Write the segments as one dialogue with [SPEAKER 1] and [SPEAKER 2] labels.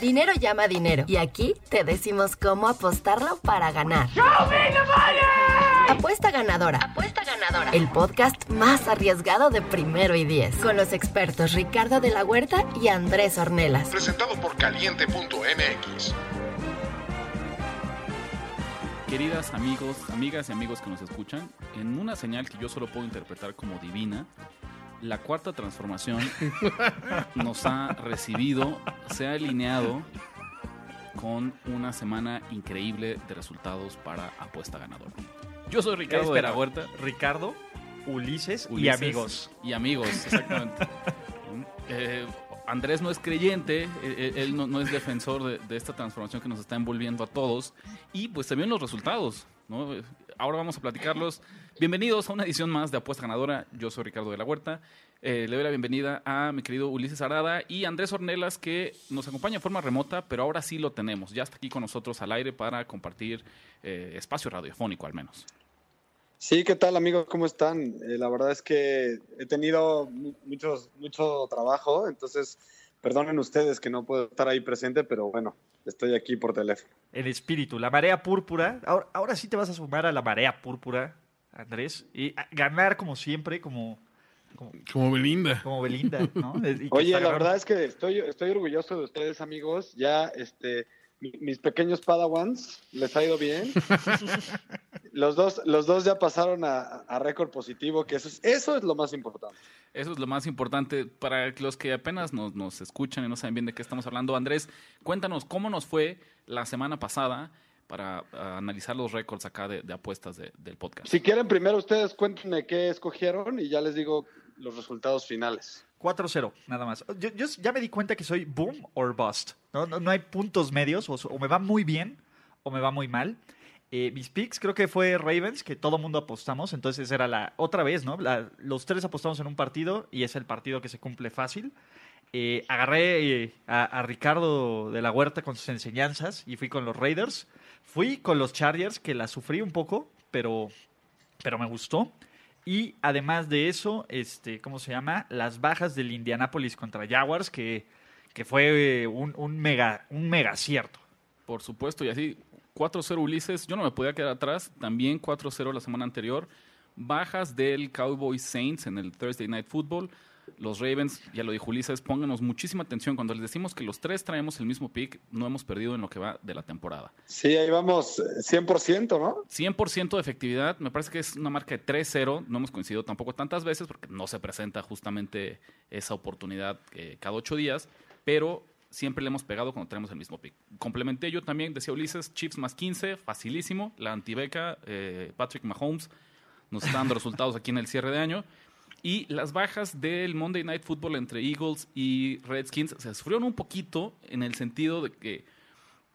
[SPEAKER 1] Dinero llama dinero. Y aquí te decimos cómo apostarlo para ganar. Apuesta ganadora. Apuesta ganadora. El podcast más arriesgado de primero y diez. Con los expertos Ricardo de la Huerta y Andrés Ornelas.
[SPEAKER 2] Presentado por caliente.mx.
[SPEAKER 3] Queridas amigos, amigas y amigos que nos escuchan, en una señal que yo solo puedo interpretar como divina, la cuarta transformación nos ha recibido, se ha alineado con una semana increíble de resultados para apuesta ganadora. Yo soy Ricardo de la Huerta.
[SPEAKER 4] Ricardo, Ulises, y amigos.
[SPEAKER 3] Y amigos, exactamente. Eh, Andrés no es creyente, eh, él no, no es defensor de, de esta transformación que nos está envolviendo a todos. Y pues también los resultados, ¿no? Eh, Ahora vamos a platicarlos. Bienvenidos a una edición más de Apuesta Ganadora. Yo soy Ricardo de la Huerta. Eh, le doy la bienvenida a mi querido Ulises Arada y Andrés Ornelas, que nos acompaña de forma remota, pero ahora sí lo tenemos. Ya está aquí con nosotros al aire para compartir eh, espacio radiofónico al menos.
[SPEAKER 5] Sí, ¿qué tal amigos? ¿Cómo están? Eh, la verdad es que he tenido mu- muchos, mucho trabajo, entonces perdonen ustedes que no puedo estar ahí presente, pero bueno, estoy aquí por teléfono.
[SPEAKER 4] El espíritu, la marea púrpura. Ahora, ahora sí te vas a sumar a la marea púrpura, Andrés. Y ganar como siempre, como, como,
[SPEAKER 6] Como Belinda.
[SPEAKER 4] como Belinda, ¿no?
[SPEAKER 5] Oye, la verdad es que estoy, estoy orgulloso de ustedes amigos, ya este, mi- mis pequeños padawans les ha ido bien. Los dos, los dos ya pasaron a, a récord positivo, que eso es, eso es lo más importante.
[SPEAKER 3] Eso es lo más importante para los que apenas nos, nos escuchan y no saben bien de qué estamos hablando. Andrés, cuéntanos cómo nos fue la semana pasada para ah, analizar los récords acá de, de apuestas de- del podcast.
[SPEAKER 5] Si quieren, primero ustedes cuéntenme qué escogieron y ya les digo los resultados finales.
[SPEAKER 4] 4-0, nada más. Yo, yo ya me di cuenta que soy boom or bust. No, no, no hay puntos medios, o, o me va muy bien o me va muy mal. Eh, mis picks creo que fue Ravens, que todo mundo apostamos, entonces era la otra vez, ¿no? La- los tres apostamos en un partido y es el partido que se cumple fácil. Eh, agarré eh, a, a Ricardo de la Huerta con sus enseñanzas y fui con los Raiders. Fui con los Chargers, que la sufrí un poco, pero, pero me gustó. Y además de eso, este, ¿cómo se llama? Las bajas del Indianapolis contra Jaguars, que, que fue eh, un, un mega, un mega acierto.
[SPEAKER 3] Por supuesto, y así 4-0 Ulises, yo no me podía quedar atrás, también 4-0 la semana anterior, bajas del Cowboys Saints en el Thursday Night Football, los Ravens, ya lo dijo Ulises, pónganos muchísima atención, cuando les decimos que los tres traemos el mismo pick, no hemos perdido en lo que va de la temporada.
[SPEAKER 5] Sí, ahí vamos, eh, 100%, ¿no?
[SPEAKER 3] 100% de efectividad, me parece que es una marca de 3-0, no hemos coincidido tampoco tantas veces porque no se presenta justamente esa oportunidad eh, cada ocho días, pero siempre le hemos pegado cuando tenemos el mismo pick. Complementé yo también, decía Ulises, Chiefs más 15, facilísimo, la antibeca, eh, Patrick Mahomes nos está dando resultados aquí en el cierre de año. Y las bajas del Monday Night Football entre Eagles y Redskins se sufrieron un poquito en el sentido de que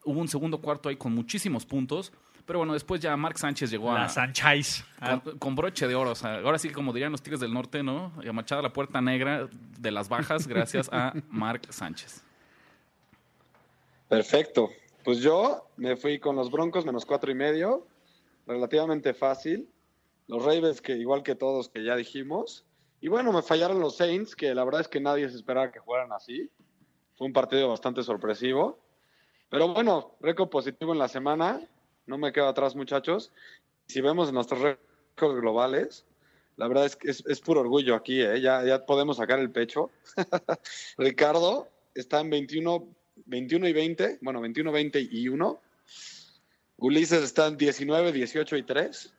[SPEAKER 3] hubo un segundo cuarto ahí con muchísimos puntos. Pero bueno, después ya Mark Sánchez llegó a,
[SPEAKER 4] La Sanchez. Ah,
[SPEAKER 3] con, con broche de oro. O sea, ahora sí, como dirían los Tigres del Norte, ¿no? Y a machada la puerta negra de las bajas gracias a Mark Sánchez.
[SPEAKER 5] Perfecto. Pues yo me fui con los Broncos menos cuatro y medio, relativamente fácil. Los Ravens, que igual que todos que ya dijimos. Y bueno, me fallaron los Saints, que la verdad es que nadie se esperaba que jugaran así. Fue un partido bastante sorpresivo. Pero bueno, récord positivo en la semana. No me quedo atrás, muchachos. Si vemos nuestros récords globales, la verdad es que es, es puro orgullo aquí, ¿eh? ya, podemos sacar el pecho. Ricardo está en 21, 21 y 20, bueno, 21, 20 y 1. Ulises está en 19, 18 y 3.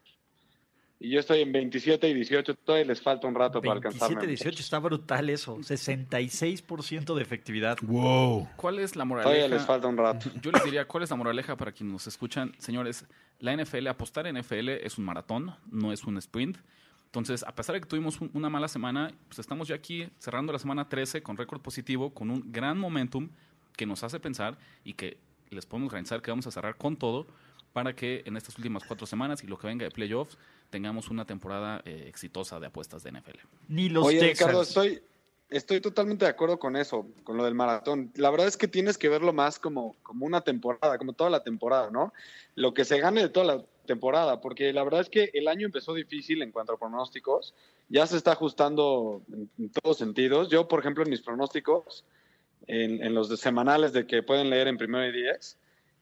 [SPEAKER 5] Y yo estoy en 27 y 18. Todavía les falta un rato para alcanzarme.
[SPEAKER 4] 27, 18 está brutal eso. 66% de efectividad.
[SPEAKER 6] Wow.
[SPEAKER 3] ¿Cuál es la
[SPEAKER 5] Todavía
[SPEAKER 3] moraleja?
[SPEAKER 5] les falta un rato.
[SPEAKER 3] Yo les diría, ¿cuál es la moraleja para quienes nos escuchan? Señores, la NFL, apostar en NFL es un maratón, no es un sprint. Entonces, a pesar de que tuvimos un- una mala semana, pues estamos ya aquí cerrando la semana 13 con récord positivo, con un gran momentum que nos hace pensar y que les podemos garantizar que vamos a cerrar con todo para que en estas últimas cuatro semanas y lo que venga de playoffs tengamos una temporada eh, exitosa de apuestas de NFL.
[SPEAKER 4] Ni los
[SPEAKER 5] Oye,
[SPEAKER 4] Texans.
[SPEAKER 5] Ricardo, estoy, estoy totalmente de acuerdo con eso, con lo del maratón. La verdad es que tienes que verlo más como, como una temporada, como toda la temporada, ¿no? Lo que se gane de toda la temporada, porque la verdad es que el año empezó difícil en cuanto a pronósticos, ya se está ajustando en, en todos sentidos. Yo, por ejemplo, en mis pronósticos, en, en los de semanales de que pueden leer en primero y diez.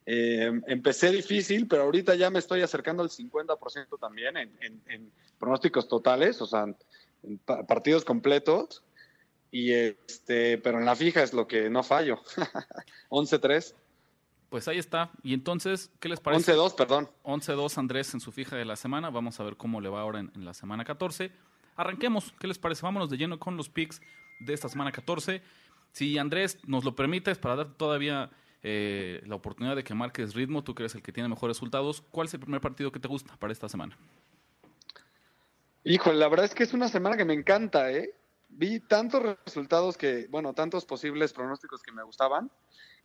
[SPEAKER 5] Eh, empecé difícil, pero ahorita ya me estoy acercando al 50% también en, en, en, pronósticos totales, o sea, en partidos completos. Y este, pero en la fija es lo que no fallo. 11-3.
[SPEAKER 3] Pues ahí está. Y entonces, ¿qué les parece?
[SPEAKER 5] 11-2, perdón.
[SPEAKER 3] 11-2 Andrés en su fija de la semana. Vamos a ver cómo le va ahora en, en, la semana 14. Arranquemos. ¿Qué les parece? Vámonos de lleno con los picks de esta semana 14. Si Andrés nos lo permites, para dar todavía eh, la oportunidad de que marques ritmo, tú que eres el que tiene mejores resultados, ¿cuál es el primer partido que te gusta para esta semana?
[SPEAKER 5] Híjole, la verdad es que es una semana que me encanta, ¿eh? Vi tantos resultados que, bueno, tantos posibles pronósticos que me gustaban,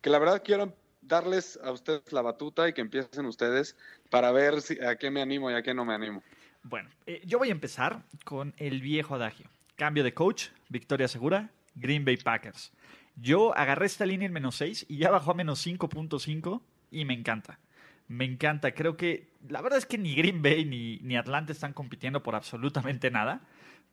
[SPEAKER 5] que la verdad quiero darles a ustedes la batuta y que empiecen ustedes para ver si, a qué me animo y a qué no me animo.
[SPEAKER 4] Bueno, eh, yo voy a empezar con el viejo adagio. Cambio de coach, victoria segura, Green Bay Packers. Yo agarré esta línea en menos 6 y ya bajó a menos 5.5 y me encanta. Me encanta. Creo que la verdad es que ni Green Bay ni, Atlanta están compitiendo por absolutamente nada.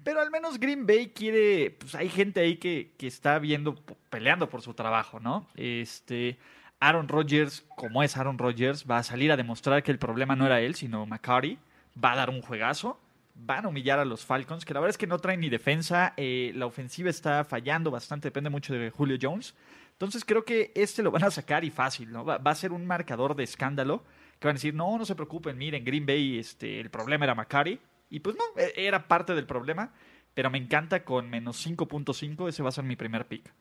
[SPEAKER 4] Pero al menos Green Bay quiere, pues hay gente ahí que, que está viendo, peleando por su trabajo, ¿no? Este, Aaron Rodgers, como es Aaron Rodgers, va a salir a demostrar que el problema no era él, sino McCarty. Va a dar un juegazo. Van a humillar a los Falcons, que la verdad es que no traen ni defensa. Eh, la ofensiva está fallando bastante, depende mucho de Julio Jones. Entonces creo que este lo van a sacar y fácil, ¿no? Va, va, a ser un marcador de escándalo. Que van a decir, no, no se preocupen, miren, Green Bay, este, el problema era McCarty. Y pues no, era parte del problema. Pero me encanta con menos 5.5, ese va a ser mi primer pick.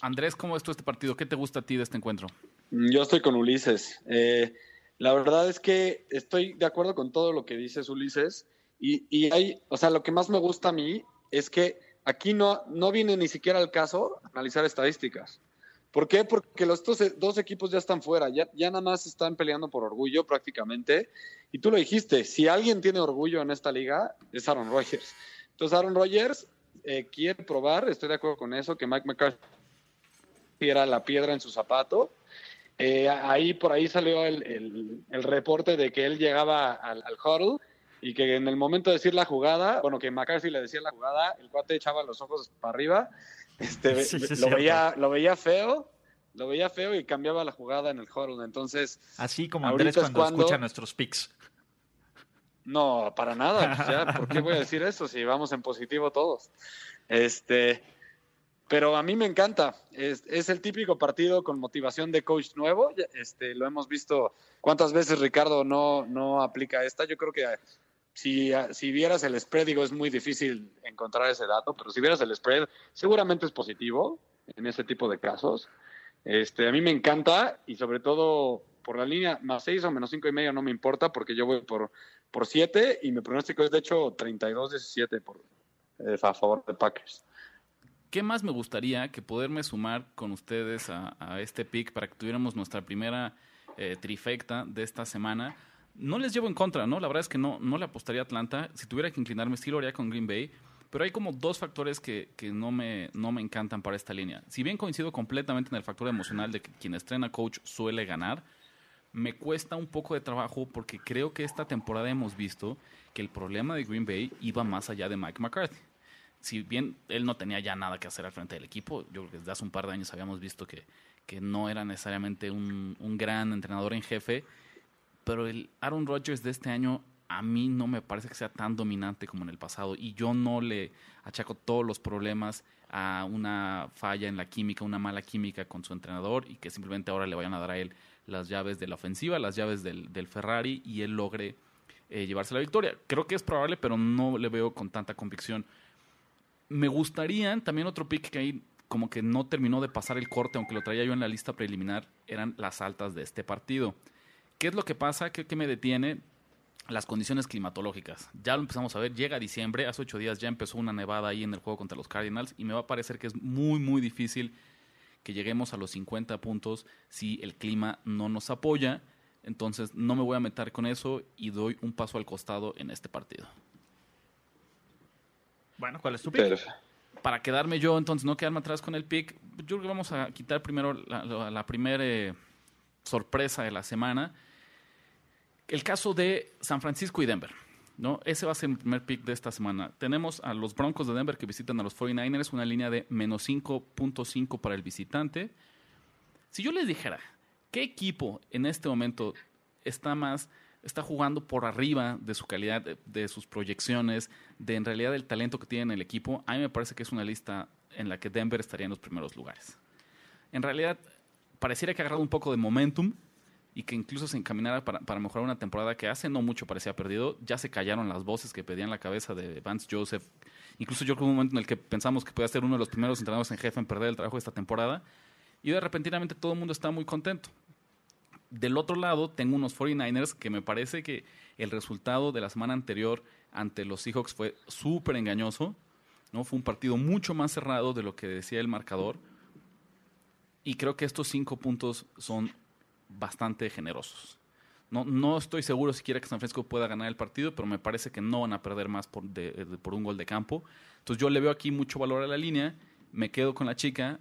[SPEAKER 3] Andrés, ¿cómo es todo este partido? ¿Qué te gusta a ti de este encuentro?
[SPEAKER 5] Yo estoy con Ulises. Eh, la verdad es que estoy de acuerdo con todo lo que dices, Ulises. Y, y, hay, o sea, lo que más me gusta a mí es que aquí no, no viene ni siquiera al caso analizar estadísticas. ¿Por qué? Porque los dos, dos equipos ya están fuera, ya, ya nada más están peleando por orgullo prácticamente. Y tú lo dijiste, si alguien tiene orgullo en esta liga, es Aaron Rodgers. Entonces Aaron Rodgers eh, quiere probar, estoy de acuerdo con eso, que Mike McCarthy era la piedra en su zapato. Eh, ahí por ahí salió el, el, el, reporte de que él llegaba al, al, huddle y que en el momento de decir la jugada, bueno, que McCarthy le decía la jugada, el cuate echaba los ojos para arriba, este, sí, sí, lo, veía, lo veía feo, lo veía feo y cambiaba la jugada en el huddle. Entonces,
[SPEAKER 4] así como Andrés cuando, cuando escucha nuestros picks.
[SPEAKER 5] No, para nada. Ya, ¿Por qué voy a decir eso si vamos en positivo todos? Este, pero a mí me encanta. Es, el típico partido con motivación de coach nuevo. Este, lo hemos visto cuántas veces Ricardo no, no aplica esta. Yo creo que si, si vieras el spread, digo, es muy difícil encontrar ese dato, pero si vieras el spread, seguramente es positivo en ese tipo de casos. Este, a mí me encanta y sobre todo por la línea más 6 o menos 5 y medio no me importa porque yo voy por, por 7 y mi pronóstico es de hecho 32-17 por, eh, a favor de Packers.
[SPEAKER 3] ¿Qué más me gustaría que poderme sumar con ustedes a, este pick para que tuviéramos nuestra primera eh, trifecta de esta semana? No les llevo en contra, ¿no? La verdad es que no, no le apostaría a Atlanta. Si tuviera que inclinarme, sí lo haría con Green Bay. Pero hay como dos factores que, que no, me, no me encantan para esta línea. Si bien coincido completamente en el factor emocional de que quien estrena coach suele ganar, me cuesta un poco de trabajo porque creo que esta temporada hemos visto que el problema de Green Bay iba más allá de Mike McCarthy si bien él no tenía ya nada que hacer al frente del equipo, yo creo que desde hace un par de años habíamos visto que, que no era necesariamente un, un, gran entrenador en jefe, pero el Aaron Rodgers de este año a mí no me parece que sea tan dominante como en el pasado y yo no le achaco todos los problemas a una falla en la química, una mala química con su entrenador y que simplemente ahora le vayan a dar a él las llaves de la ofensiva, las llaves del, del Ferrari y él logre eh, llevarse la victoria. Creo que es probable, pero no le veo con tanta convicción me gustaría también otro pick que ahí como que no terminó de pasar el corte, aunque lo traía yo en la lista preliminar, eran las altas de este partido. ¿Qué es lo que pasa? ¿Qué, qué me detiene? Las condiciones climatológicas. Ya lo empezamos a ver, llega diciembre, hace ocho días ya empezó una nevada ahí en el juego contra los Cardinals y me va a parecer que es muy, muy difícil que lleguemos a los 50 puntos si el clima no nos apoya. Entonces no me voy a meter con eso y doy un paso al costado en este partido.
[SPEAKER 4] Bueno, ¿cuál es tu pick?
[SPEAKER 3] Para quedarme yo, entonces, no quedarme atrás con el pick, yo creo que vamos a quitar primero la, la, la primera eh, sorpresa de la semana. El caso de San Francisco y Denver. ¿no? Ese va a ser el primer pick de esta semana. Tenemos a los Broncos de Denver que visitan a los 49ers, una línea de menos 5.5 para el visitante. Si yo les dijera, ¿qué equipo en este momento está más, está jugando por arriba de su calidad, de, sus proyecciones, de en realidad el talento que tiene el equipo? A mí me parece que es una lista en la que Denver estaría en los primeros lugares. En realidad, pareciera que ha agarrado un poco de momentum y que incluso se encaminara para, para, mejorar una temporada que hace no mucho parecía perdido. Ya se callaron las voces que pedían la cabeza de Vance Joseph. Incluso yo creo un momento en el que pensamos que podía ser uno de los primeros entrenadores en jefe en perder el trabajo esta temporada. Y de repentinamente todo el mundo está muy contento. Del otro lado, tengo unos 49ers que me parece que el resultado de la semana anterior ante los Seahawks fue súper engañoso. ¿no? Fue un partido mucho más cerrado de lo que decía el marcador. Y creo que estos cinco puntos son bastante generosos. No, no estoy seguro siquiera que San Francisco pueda ganar el partido, pero me parece que no van a perder más por, de, por un gol de campo. Entonces yo le veo aquí mucho valor a la línea, me quedo con la chica,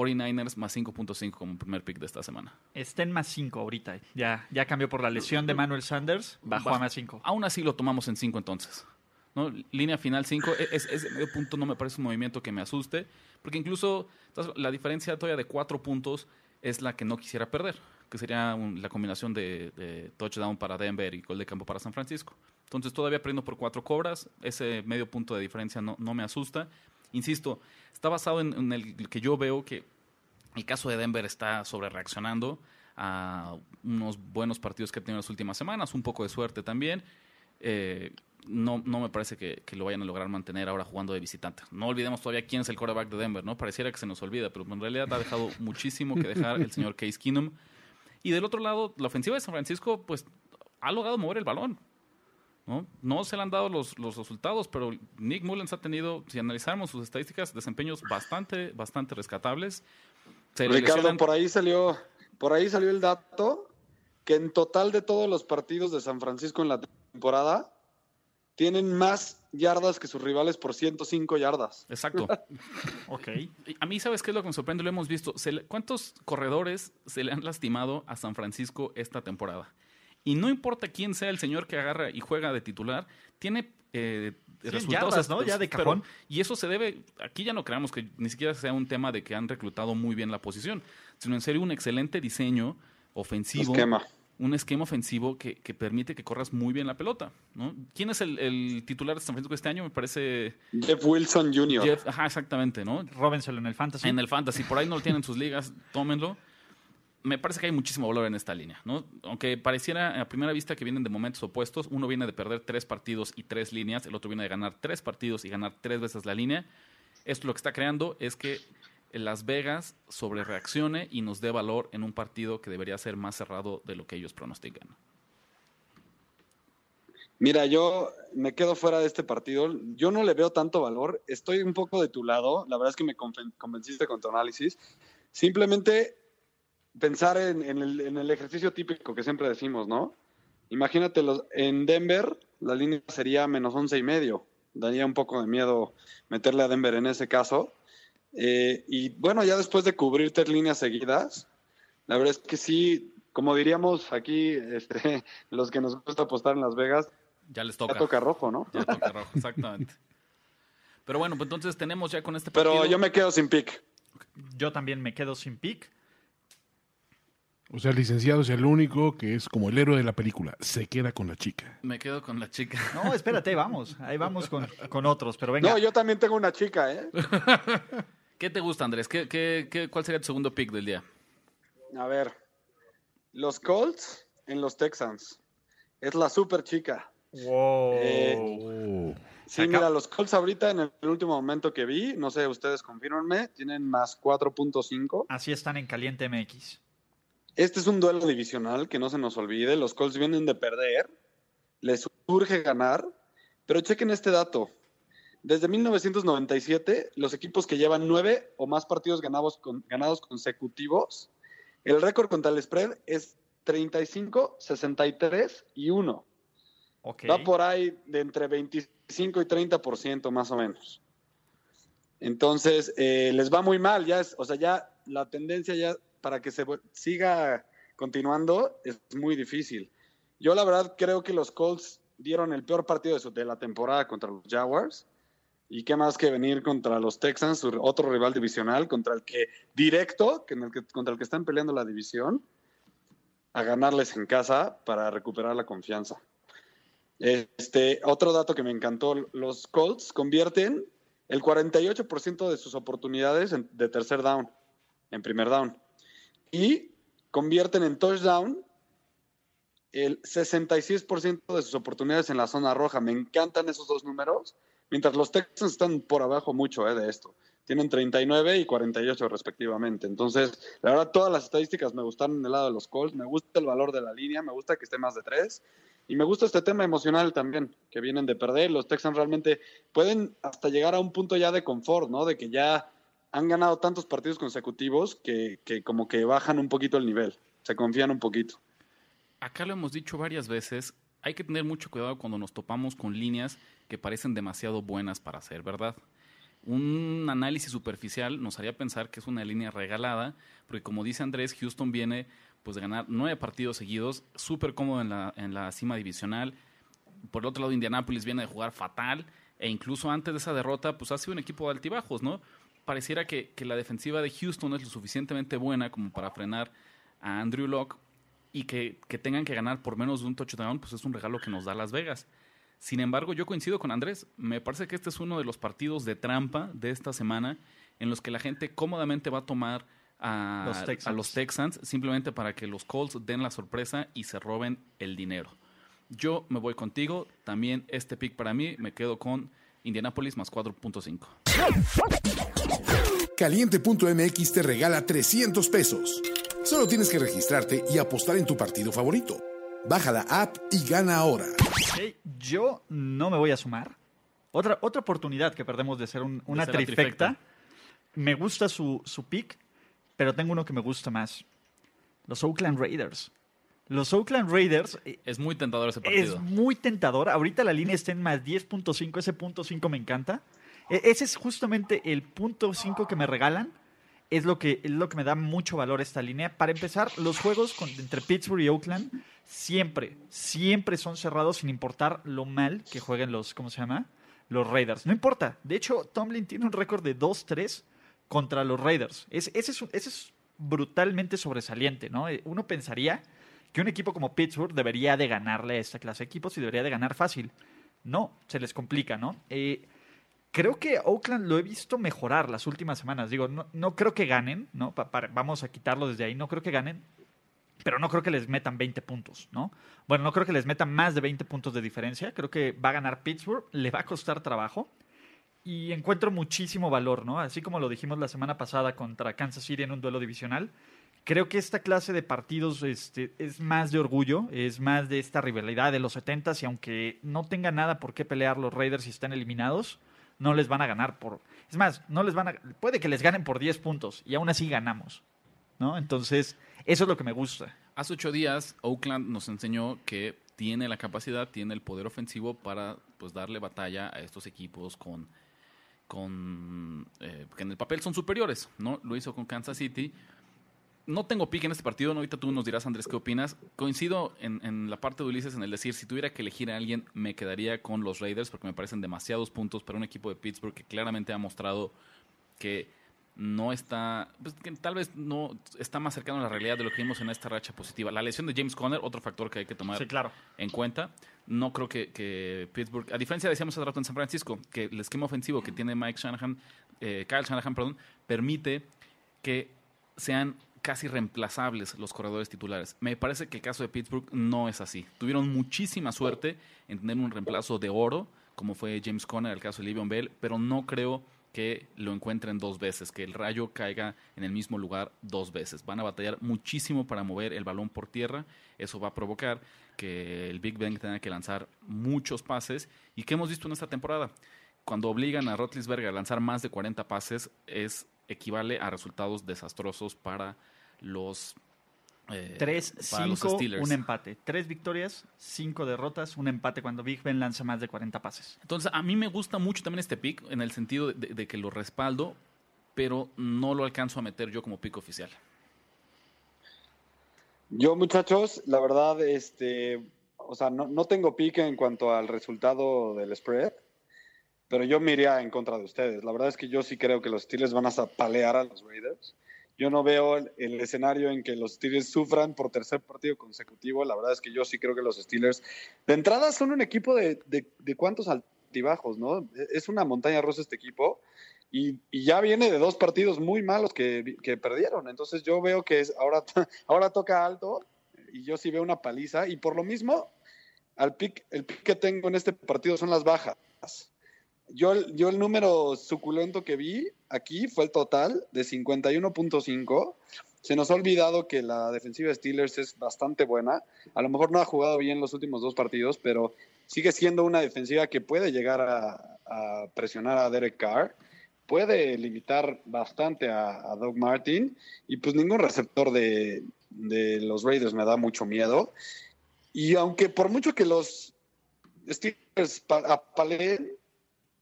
[SPEAKER 3] 49ers más 5.5 como primer pick de esta semana.
[SPEAKER 4] Está en más 5 ahorita. Ya, ya cambió por la lesión de Manuel Sanders, bajó a más 5.
[SPEAKER 3] Aún así lo tomamos en 5 entonces. ¿no? Línea final 5, ese es, medio punto no me parece un movimiento que me asuste, porque incluso la diferencia todavía de 4 puntos es la que no quisiera perder que sería un, la combinación de, de, touchdown para Denver y gol de campo para San Francisco. Entonces todavía perdiendo por cuatro cobras, ese medio punto de diferencia no, no me asusta. Insisto, está basado en, en, el que yo veo que el caso de Denver está sobre reaccionando a unos buenos partidos que ha tenido en las últimas semanas, un poco de suerte también. Eh, no, no me parece que, que, lo vayan a lograr mantener ahora jugando de visitante. No olvidemos todavía quién es el quarterback de Denver, ¿no? Pareciera que se nos olvida, pero en realidad ha dejado muchísimo que dejar el señor Case Keenum. Y del otro lado, la ofensiva de San Francisco, pues, ha logrado mover el balón. ¿No? no se le han dado los, los resultados, pero Nick Mullens ha tenido, si analizáramos sus estadísticas, desempeños bastante, bastante rescatables.
[SPEAKER 5] Se Ricardo, lesionan... por ahí salió, por ahí salió el dato que en total de todos los partidos de San Francisco en la temporada tienen más yardas que sus rivales por 105 yardas.
[SPEAKER 3] Exacto. ok. A mí, ¿sabes qué es lo que me sorprende? Lo hemos visto. ¿Cuántos corredores se le han lastimado a San Francisco esta temporada? Y no importa quién sea el señor que agarra y juega de titular, tiene eh,
[SPEAKER 4] sí, resultados yardas, ¿no? ya de cajón.
[SPEAKER 3] Pero, y eso se debe, aquí ya no creamos que ni siquiera sea un tema de que han reclutado muy bien la posición, sino en serio un excelente diseño ofensivo.
[SPEAKER 5] Esquema
[SPEAKER 3] un esquema ofensivo que, que, permite que corras muy bien la pelota. ¿no? ¿Quién es el, el, titular de San Francisco este año? Me parece.
[SPEAKER 5] Jeff Wilson Jr.
[SPEAKER 3] Jeff, ajá, exactamente, ¿no?
[SPEAKER 4] Róbenselo en el Fantasy.
[SPEAKER 3] En el Fantasy. Por ahí no lo tienen en sus ligas, tómenlo. Me parece que hay muchísimo valor en esta línea, ¿no? Aunque pareciera a primera vista que vienen de momentos opuestos, uno viene de perder tres partidos y tres líneas, el otro viene de ganar tres partidos y ganar tres veces la línea. Esto lo que está creando es que las Vegas sobre reaccione y nos dé valor en un partido que debería ser más cerrado de lo que ellos pronostican.
[SPEAKER 5] Mira, yo me quedo fuera de este partido. Yo no le veo tanto valor. Estoy un poco de tu lado. La verdad es que me convenciste con tu análisis. Simplemente pensar en, en, el, en el, ejercicio típico que siempre decimos, ¿no? Imagínate, los, en Denver la línea sería menos once y medio. Daría un poco de miedo meterle a Denver en ese caso. Eh, y bueno, ya después de cubrir tres líneas seguidas, la verdad es que sí, como diríamos aquí, este, los que nos gusta apostar en Las Vegas,
[SPEAKER 3] ya les toca.
[SPEAKER 5] Ya toca rojo, ¿no?
[SPEAKER 3] Ya toca rojo, exactamente. Pero bueno, pues entonces tenemos ya con este
[SPEAKER 5] partido. Pero yo me quedo sin pick.
[SPEAKER 4] Yo también me quedo sin pick.
[SPEAKER 6] O sea, el licenciado es el único que es como el héroe de la película. Se queda con la chica.
[SPEAKER 3] Me quedo con la chica.
[SPEAKER 4] No, espérate, vamos. Ahí vamos con, con otros, pero venga.
[SPEAKER 5] No, yo también tengo una chica, ¿eh?
[SPEAKER 3] ¿Qué te gusta, Andrés? ¿Qué, qué, qué, cuál sería tu segundo pick del día?
[SPEAKER 5] A ver, los Colts en los Texans. Es la super chica.
[SPEAKER 4] Wow.
[SPEAKER 5] Eh, sí, mira, los Colts ahorita en el último momento que vi, no sé, ustedes confirmenme, tienen más 4.5.
[SPEAKER 4] Así están en Caliente MX.
[SPEAKER 5] Este es un duelo divisional, que no se nos olvide. Los Colts vienen de perder, les urge ganar, pero chequen este dato. Desde 1997, los equipos que llevan nueve o más partidos ganados, con, ganados consecutivos, el récord contra el spread es 35, 63 y 1.
[SPEAKER 4] Okay.
[SPEAKER 5] Va por ahí de entre 25 y 30% más o menos. Entonces, eh, les va muy mal, ya es, o sea, ya la tendencia ya para que se siga continuando es muy difícil. Yo la verdad creo que los Colts dieron el peor partido de, su, de la temporada contra los Jaguars. Y qué más que venir contra los Texans, otro rival divisional, contra el que directo, en el que, contra el que están peleando la división, a ganarles en casa para recuperar la confianza. Este, otro dato que me encantó, los Colts convierten el 48% de sus oportunidades en- de tercer down, en primer down. Y convierten en touchdown el 66% de sus oportunidades en la zona roja. Me encantan esos dos números, mientras los Texans están por abajo mucho eh, de esto. Tienen 39 y 48 respectivamente. Entonces, la verdad, todas las estadísticas me gustaron en el lado de los Colts. Me gusta el valor de la línea, me gusta que esté más de 3. Y me gusta este tema emocional también, que vienen de perder. Los Texans realmente pueden hasta llegar a un punto ya de confort, ¿no? De que ya han ganado tantos partidos consecutivos que, que como que bajan un poquito el nivel. Se confían un poquito.
[SPEAKER 3] Acá lo hemos dicho varias veces, hay que tener mucho cuidado cuando nos topamos con líneas que parecen demasiado buenas para ser verdad. Un análisis superficial nos haría pensar que es una línea regalada, porque como dice Andrés, Houston viene pues de ganar nueve partidos seguidos, súper cómodo en la, en la cima divisional. Por el otro lado, Indianapolis viene de jugar fatal, e incluso antes de esa derrota, pues ha sido un equipo de altibajos, ¿no? Pareciera que, que la defensiva de Houston es lo suficientemente buena como para frenar a Andrew Locke y que, que tengan que ganar por menos de un touchdown, pues es un regalo que nos da Las Vegas. Sin embargo, yo coincido con Andrés. Me parece que este es uno de los partidos de trampa de esta semana en los que la gente cómodamente va a tomar a
[SPEAKER 4] Los Texans.
[SPEAKER 3] a los Texans simplemente para que los Colts den la sorpresa y se roben el dinero. Yo me voy contigo. También este pick para mí me quedo con Indianapolis más 4.5.
[SPEAKER 7] Caliente.mx te regala 300 pesos. Solo tienes que registrarte y apostar en tu partido favorito. Baja la app y gana ahora.
[SPEAKER 4] Ok, Yo no me voy a sumar. Otra, otra oportunidad que perdemos de ser un- una
[SPEAKER 3] ser
[SPEAKER 4] trifecta.
[SPEAKER 3] trifecta.
[SPEAKER 4] Me gusta su, su pick, pero tengo uno que me gusta más. Los Oakland Raiders. Los Oakland Raiders eh,
[SPEAKER 3] Es muy tentador ese
[SPEAKER 4] es
[SPEAKER 3] partido.
[SPEAKER 4] muy tentador. Ahorita la línea está en más 10.5. Ese punto 5 me encanta. E- Ese es justamente el punto 5 que me regalan. Es lo que, es lo que me da mucho valor esta línea. Para empezar, los juegos entre Pittsburgh y Oakland siempre, siempre son cerrados sin importar lo mal que jueguen los, ¿cómo se llama? Los Raiders. No importa. De hecho, Tomlin tiene un récord de 2-3 contra los Raiders. Es- ese, es, ese es brutalmente sobresaliente, ¿no? Eh, Uno pensaría que un equipo como Pittsburgh debería de ganarle a esta clase de equipos y debería de ganar fácil. No, se les complica, ¿no? Eh, creo que Oakland lo he visto mejorar las últimas semanas. Digo, no, no creo que ganen, ¿no? Pa- vamos a quitarlo desde ahí. No creo que ganen, pero no creo que les metan 20 puntos, ¿no? Bueno, no creo que les metan más de 20 puntos de diferencia. Creo que va a ganar Pittsburgh, le va a costar trabajo. Y encuentro muchísimo valor, ¿no? Así como lo dijimos la semana pasada contra Kansas City en un duelo divisional. Creo que esta clase de partidos este, es más de orgullo, es más de esta rivalidad de los 70 y aunque no tenga nada por qué pelear los Raiders si están eliminados, no les van a ganar por... Es más, no les van a... Puede que les ganen por 10 puntos y aún así ganamos, ¿no? Entonces, eso es lo que me gusta.
[SPEAKER 3] Hace ocho días, Oakland nos enseñó que tiene la capacidad, tiene el poder ofensivo para pues darle batalla a estos equipos con, con eh, que en el papel son superiores, ¿no? Lo hizo con Kansas City. No tengo pique en este partido, ¿no? ahorita tú nos dirás, Andrés, qué opinas. Coincido en, en la parte de Ulises en el decir, si tuviera que elegir a alguien, me quedaría con los Raiders porque me parecen demasiados puntos para un equipo de Pittsburgh que claramente ha mostrado que no está, pues, que tal vez no está más cercano a la realidad de lo que vimos en esta racha positiva. La lesión de James Conner, otro factor que hay que tomar
[SPEAKER 4] Sí, claro.
[SPEAKER 3] en cuenta. No creo que, que Pittsburgh, a diferencia decíamos hace rato en San Francisco, que el esquema ofensivo que tiene Mike Shanahan, eh, Kyle Shanahan, perdón, permite que sean casi reemplazables los corredores titulares. Me parece que el caso de Pittsburgh no es así. Tuvieron muchísima suerte en tener un reemplazo de oro, como fue James Conner, el caso de Livion Bell, pero no creo que lo encuentren dos veces, que el rayo caiga en el mismo lugar dos veces. Van a batallar muchísimo para mover el balón por tierra. Eso va a provocar que el Big Ben tenga que lanzar muchos pases. ¿Y qué hemos visto en esta temporada? Cuando obligan a Rotlisberger a lanzar más de 40 pases, es equivale a resultados desastrosos para los eh,
[SPEAKER 4] 3,
[SPEAKER 3] para los
[SPEAKER 4] 5,
[SPEAKER 3] Steelers.
[SPEAKER 4] un empate. 3 victorias, 5 derrotas, un empate cuando Big Ben lanza más de 40 pases.
[SPEAKER 3] Entonces, a mí me gusta mucho también este pick en el sentido de, de que lo respaldo, pero no lo alcanzo a meter yo como pick oficial.
[SPEAKER 5] Yo, muchachos, la verdad, este, o sea, no, no tengo pique en cuanto al resultado del spread, pero yo me iría en contra de ustedes. La verdad es que yo sí creo que los Steelers van a palear a los Raiders. Yo no veo el, escenario en que los Steelers sufran por tercer partido consecutivo. La verdad es que yo sí creo que los Steelers, de entrada, son un equipo de, de, de cuántos altibajos, ¿no? Es una montaña rusa este equipo. Y, y, ya viene de dos partidos muy malos que, que perdieron. Entonces yo veo que es, ahora, ahora toca alto y yo sí veo una paliza. Y por lo mismo, al pick, el pick que tengo en este partido son las bajas. Yo, yo el número suculento que vi aquí fue el total de 51.5. Se nos ha olvidado que la defensiva de Steelers es bastante buena. A lo mejor no ha jugado bien los últimos dos partidos, pero sigue siendo una defensiva que puede llegar a, presionar a Derek Carr puede limitar bastante a, a, Doug Martin y pues ningún receptor de, de, los Raiders me da mucho miedo. Y aunque por mucho que los Steelers apaleen,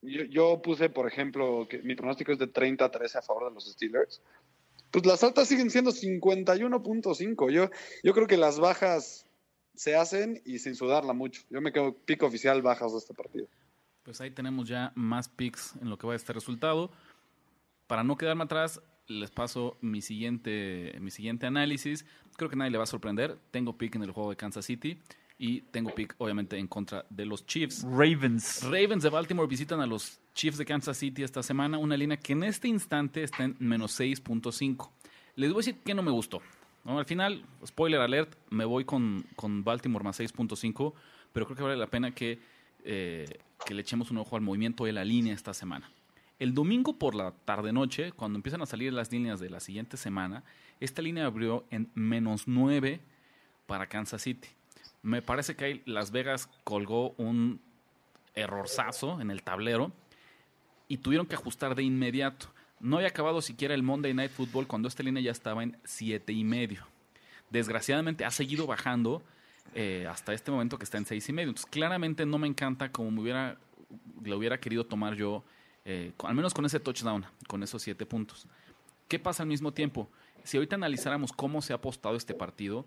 [SPEAKER 5] yo, puse, por ejemplo, que mi pronóstico es de 30 a 13 a favor de los Steelers, pues las altas siguen siendo 51.5. Yo, yo creo que las bajas se hacen y sin sudarla mucho. Yo me quedo pico oficial bajas de este partido.
[SPEAKER 3] Pues ahí tenemos ya más picks en lo que va a este resultado. Para no quedarme atrás, les paso mi siguiente, mi siguiente análisis. Creo que nadie le va a sorprender. Tengo pick en el juego de Kansas City y tengo pick, obviamente, en contra de los Chiefs.
[SPEAKER 4] Ravens.
[SPEAKER 3] Ravens de Baltimore visitan a los Chiefs de Kansas City esta semana. Una línea que en este instante está en menos 6.5. Les voy a decir que no me gustó. ¿no? Al final, spoiler alert, me voy con, con Baltimore más 6.5, pero creo que vale la pena que eh, que le echemos un ojo al movimiento de la línea esta semana. El domingo por la tarde-noche, cuando empiezan a salir las líneas de la siguiente semana, esta línea abrió en menos 9 para Kansas City. Me parece que ahí Las Vegas colgó un errorzazo en el tablero y tuvieron que ajustar de inmediato. No había acabado siquiera el Monday Night Football cuando esta línea ya estaba en siete y medio. Desgraciadamente ha seguido bajando eh, hasta este momento que está en seis y medio. Entonces, claramente no me encanta como me hubiera, hubiera querido tomar yo, eh, al menos con ese touchdown, con esos siete puntos. ¿Qué pasa al mismo tiempo? Si ahorita analizáramos cómo se ha apostado este partido,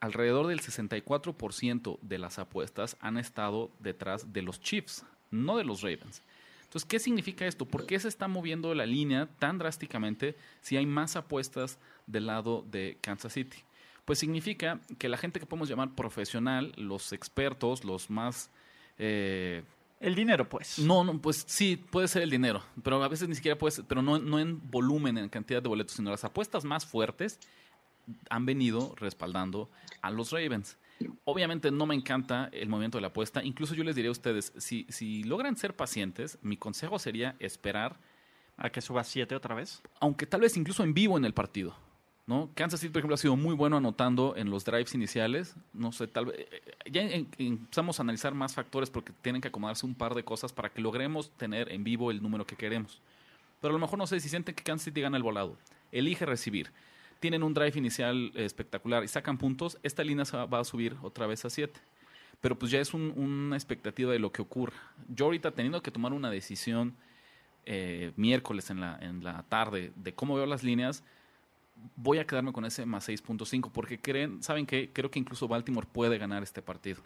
[SPEAKER 3] alrededor del 64% de las apuestas han estado detrás de los Chiefs, no de los Ravens. Entonces, ¿qué significa esto? ¿Por qué se está moviendo la línea tan drásticamente si hay más apuestas del lado de Kansas City? Pues significa que la gente que podemos llamar profesional, los expertos, los más... Eh,
[SPEAKER 4] el dinero, pues.
[SPEAKER 3] No, no, pues sí, puede ser el dinero, pero a veces ni siquiera puede ser, pero no, no en volumen, en cantidad de boletos, sino las apuestas más fuertes han venido respaldando a los Ravens. Obviamente no me encanta el movimiento de la apuesta. Incluso yo les diría a ustedes, si, si logran ser pacientes, mi consejo sería esperar.
[SPEAKER 4] ¿A que suba 7 otra vez?
[SPEAKER 3] Aunque tal vez incluso en vivo en el partido. ¿no? Kansas City, por ejemplo, ha sido muy bueno anotando en los drives iniciales. No sé, tal vez. Ya en, en, empezamos a analizar más factores porque tienen que acomodarse un par de cosas para que logremos tener en vivo el número que queremos. Pero a lo mejor no sé si sienten que Kansas City gana el volado. Elige recibir tienen un drive inicial espectacular y sacan puntos, esta línea va a subir otra vez a 7. Pero pues ya es un, una expectativa de lo que ocurra. Yo ahorita teniendo que tomar una decisión eh, miércoles en la, en la tarde de cómo veo las líneas, voy a quedarme con ese más 6.5 porque creen, saben que creo que incluso Baltimore puede ganar este partido.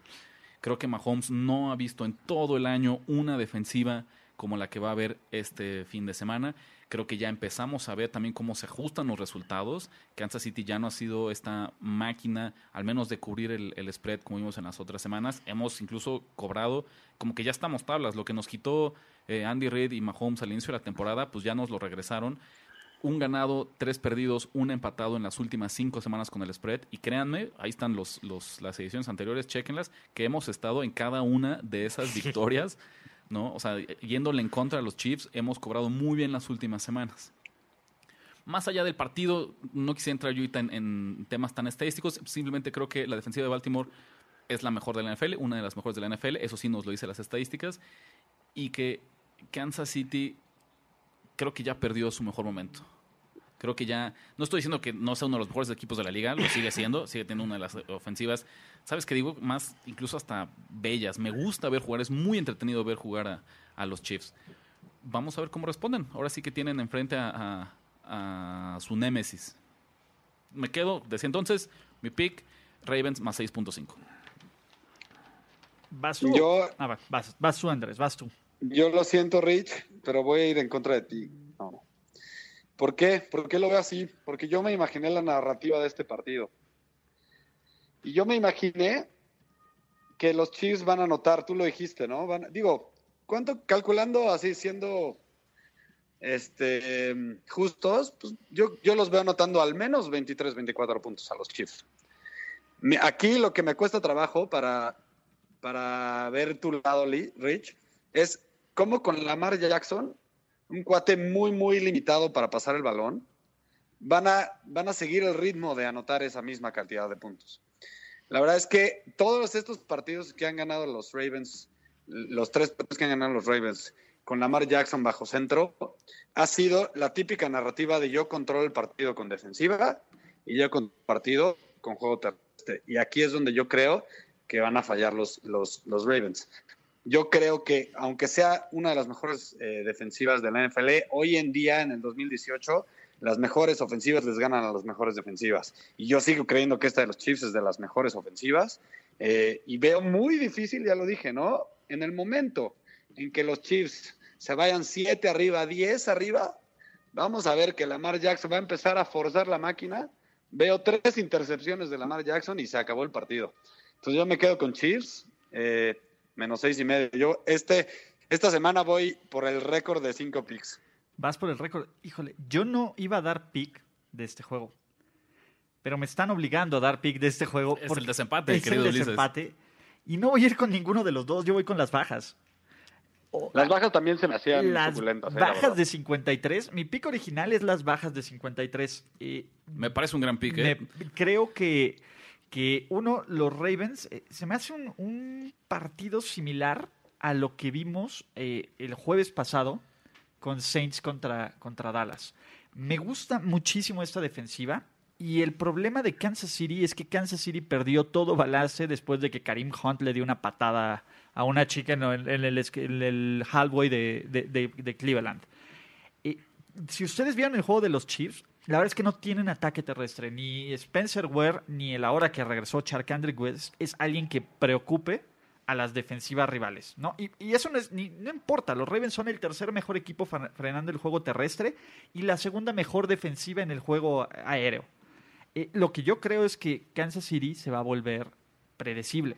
[SPEAKER 3] Creo que Mahomes no ha visto en todo el año una defensiva como la que va a haber este fin de semana. Creo que ya empezamos a ver también cómo se ajustan los resultados. Kansas City ya no ha sido esta máquina, al menos de cubrir el, el spread como vimos en las otras semanas. Hemos incluso cobrado como que ya estamos tablas. Lo que nos quitó eh, Andy Reid y Mahomes al inicio de la temporada, pues ya nos lo regresaron. Un ganado, tres perdidos, un empatado en las últimas cinco semanas con el spread. Y créanme, ahí están los, los, las ediciones anteriores, chequenlas, que hemos estado en cada una de esas victorias. ¿No? O sea, yéndole en contra a los Chiefs, hemos cobrado muy bien las últimas semanas. Más allá del partido, no quisiera entrar yo en, en, temas tan estadísticos, simplemente creo que la defensiva de Baltimore es la mejor de la NFL, una de las mejores de la NFL, eso sí nos lo dice las estadísticas, y que Kansas City creo que ya perdió su mejor momento. Creo que ya, no estoy diciendo que no sea uno de los mejores equipos de la liga, lo sigue siendo, sigue teniendo una de las ofensivas, ¿sabes qué digo? Más, incluso hasta bellas. Me gusta ver jugar, es muy entretenido ver jugar a, a los Chiefs. Vamos a ver cómo responden. Ahora sí que tienen enfrente a, a, a su némesis. Me quedo, desde entonces, mi pick, Ravens más 6.5.
[SPEAKER 4] ¿Vas tú?
[SPEAKER 5] Yo-
[SPEAKER 4] Ah, va, vas, vas tú, Andrés, vas tú.
[SPEAKER 5] Yo lo siento, Rich, pero voy a ir en contra de ti. ¿Por qué? ¿Por qué lo veo así? Porque yo me imaginé la narrativa de este partido. Y yo me imaginé que los Chiefs van a anotar, tú lo dijiste, ¿no? Digo, ¿cuánto calculando así siendo este justos? Pues yo, yo los veo anotando al menos 23, 24 puntos a los Chiefs. Aquí lo que me cuesta trabajo para, para ver tu lado, Rich, es cómo con Lamar Jackson, un cuate muy, muy limitado para pasar el balón, van a, van a seguir el ritmo de anotar esa misma cantidad de puntos. La verdad es que todos estos partidos que han ganado los Ravens, los tres partidos que han ganado los Ravens con Lamar Jackson bajo centro, ha sido la típica narrativa de yo controlo el partido con defensiva y yo controlo el partido con juego terrestre. Y aquí es donde yo creo que van a fallar los, los, los Ravens. Yo creo que, aunque sea una de las mejores eh, defensivas de la NFL, hoy en día, en el 2018, las mejores ofensivas les ganan a las mejores defensivas. Y yo sigo creyendo que esta de los Chiefs es de las mejores ofensivas. Eh, y veo muy difícil, ya lo dije, ¿no? En el momento en que los Chiefs se vayan 7 arriba, 10 arriba, vamos a ver que Lamar Jackson va a empezar a forzar la máquina. Veo tres intercepciones de Lamar Jackson y se acabó el partido. Entonces yo me quedo con Chiefs, eh, menos seis y medio. Yo este, esta semana voy por el récord de cinco picks.
[SPEAKER 4] Vas por el récord. Híjole, yo no iba a dar pick de este juego. Pero me están obligando a dar pick de este juego.
[SPEAKER 3] Es el desempate,
[SPEAKER 4] es
[SPEAKER 3] querido
[SPEAKER 4] el
[SPEAKER 3] Ulises.
[SPEAKER 4] desempate. Y no voy a ir con ninguno de los dos, yo voy con las bajas.
[SPEAKER 5] Las bajas también se me hacían
[SPEAKER 4] las
[SPEAKER 5] suculentas. eh, la
[SPEAKER 4] bajas de 53. Mi pick original es las bajas de 53. Eh,
[SPEAKER 3] Me parece un gran pick, ¿eh?
[SPEAKER 4] me- creo que, que uno, los Ravens, eh, se me hace un, partido similar a lo que vimos eh, el jueves pasado con Saints contra, contra Dallas. Me gusta muchísimo esta defensiva. Y el problema de Kansas City es que Kansas City perdió todo balance después de que Karim Hunt le dio una patada a una chica en el, en el, halfway de- de Cleveland. Eh, si ustedes vieron el juego de los Chiefs, la verdad es que no tienen ataque terrestre. Ni Spencer Ware, ni el ahora que regresó Charkandrick West es alguien que preocupe a las defensivas rivales. ¿no? Y, y eso no, es, ni- no importa. Los Ravens son el tercer mejor equipo frenando el juego terrestre y la segunda mejor defensiva en el juego aéreo. Eh, lo que yo creo es que Kansas City se va a volver predecible.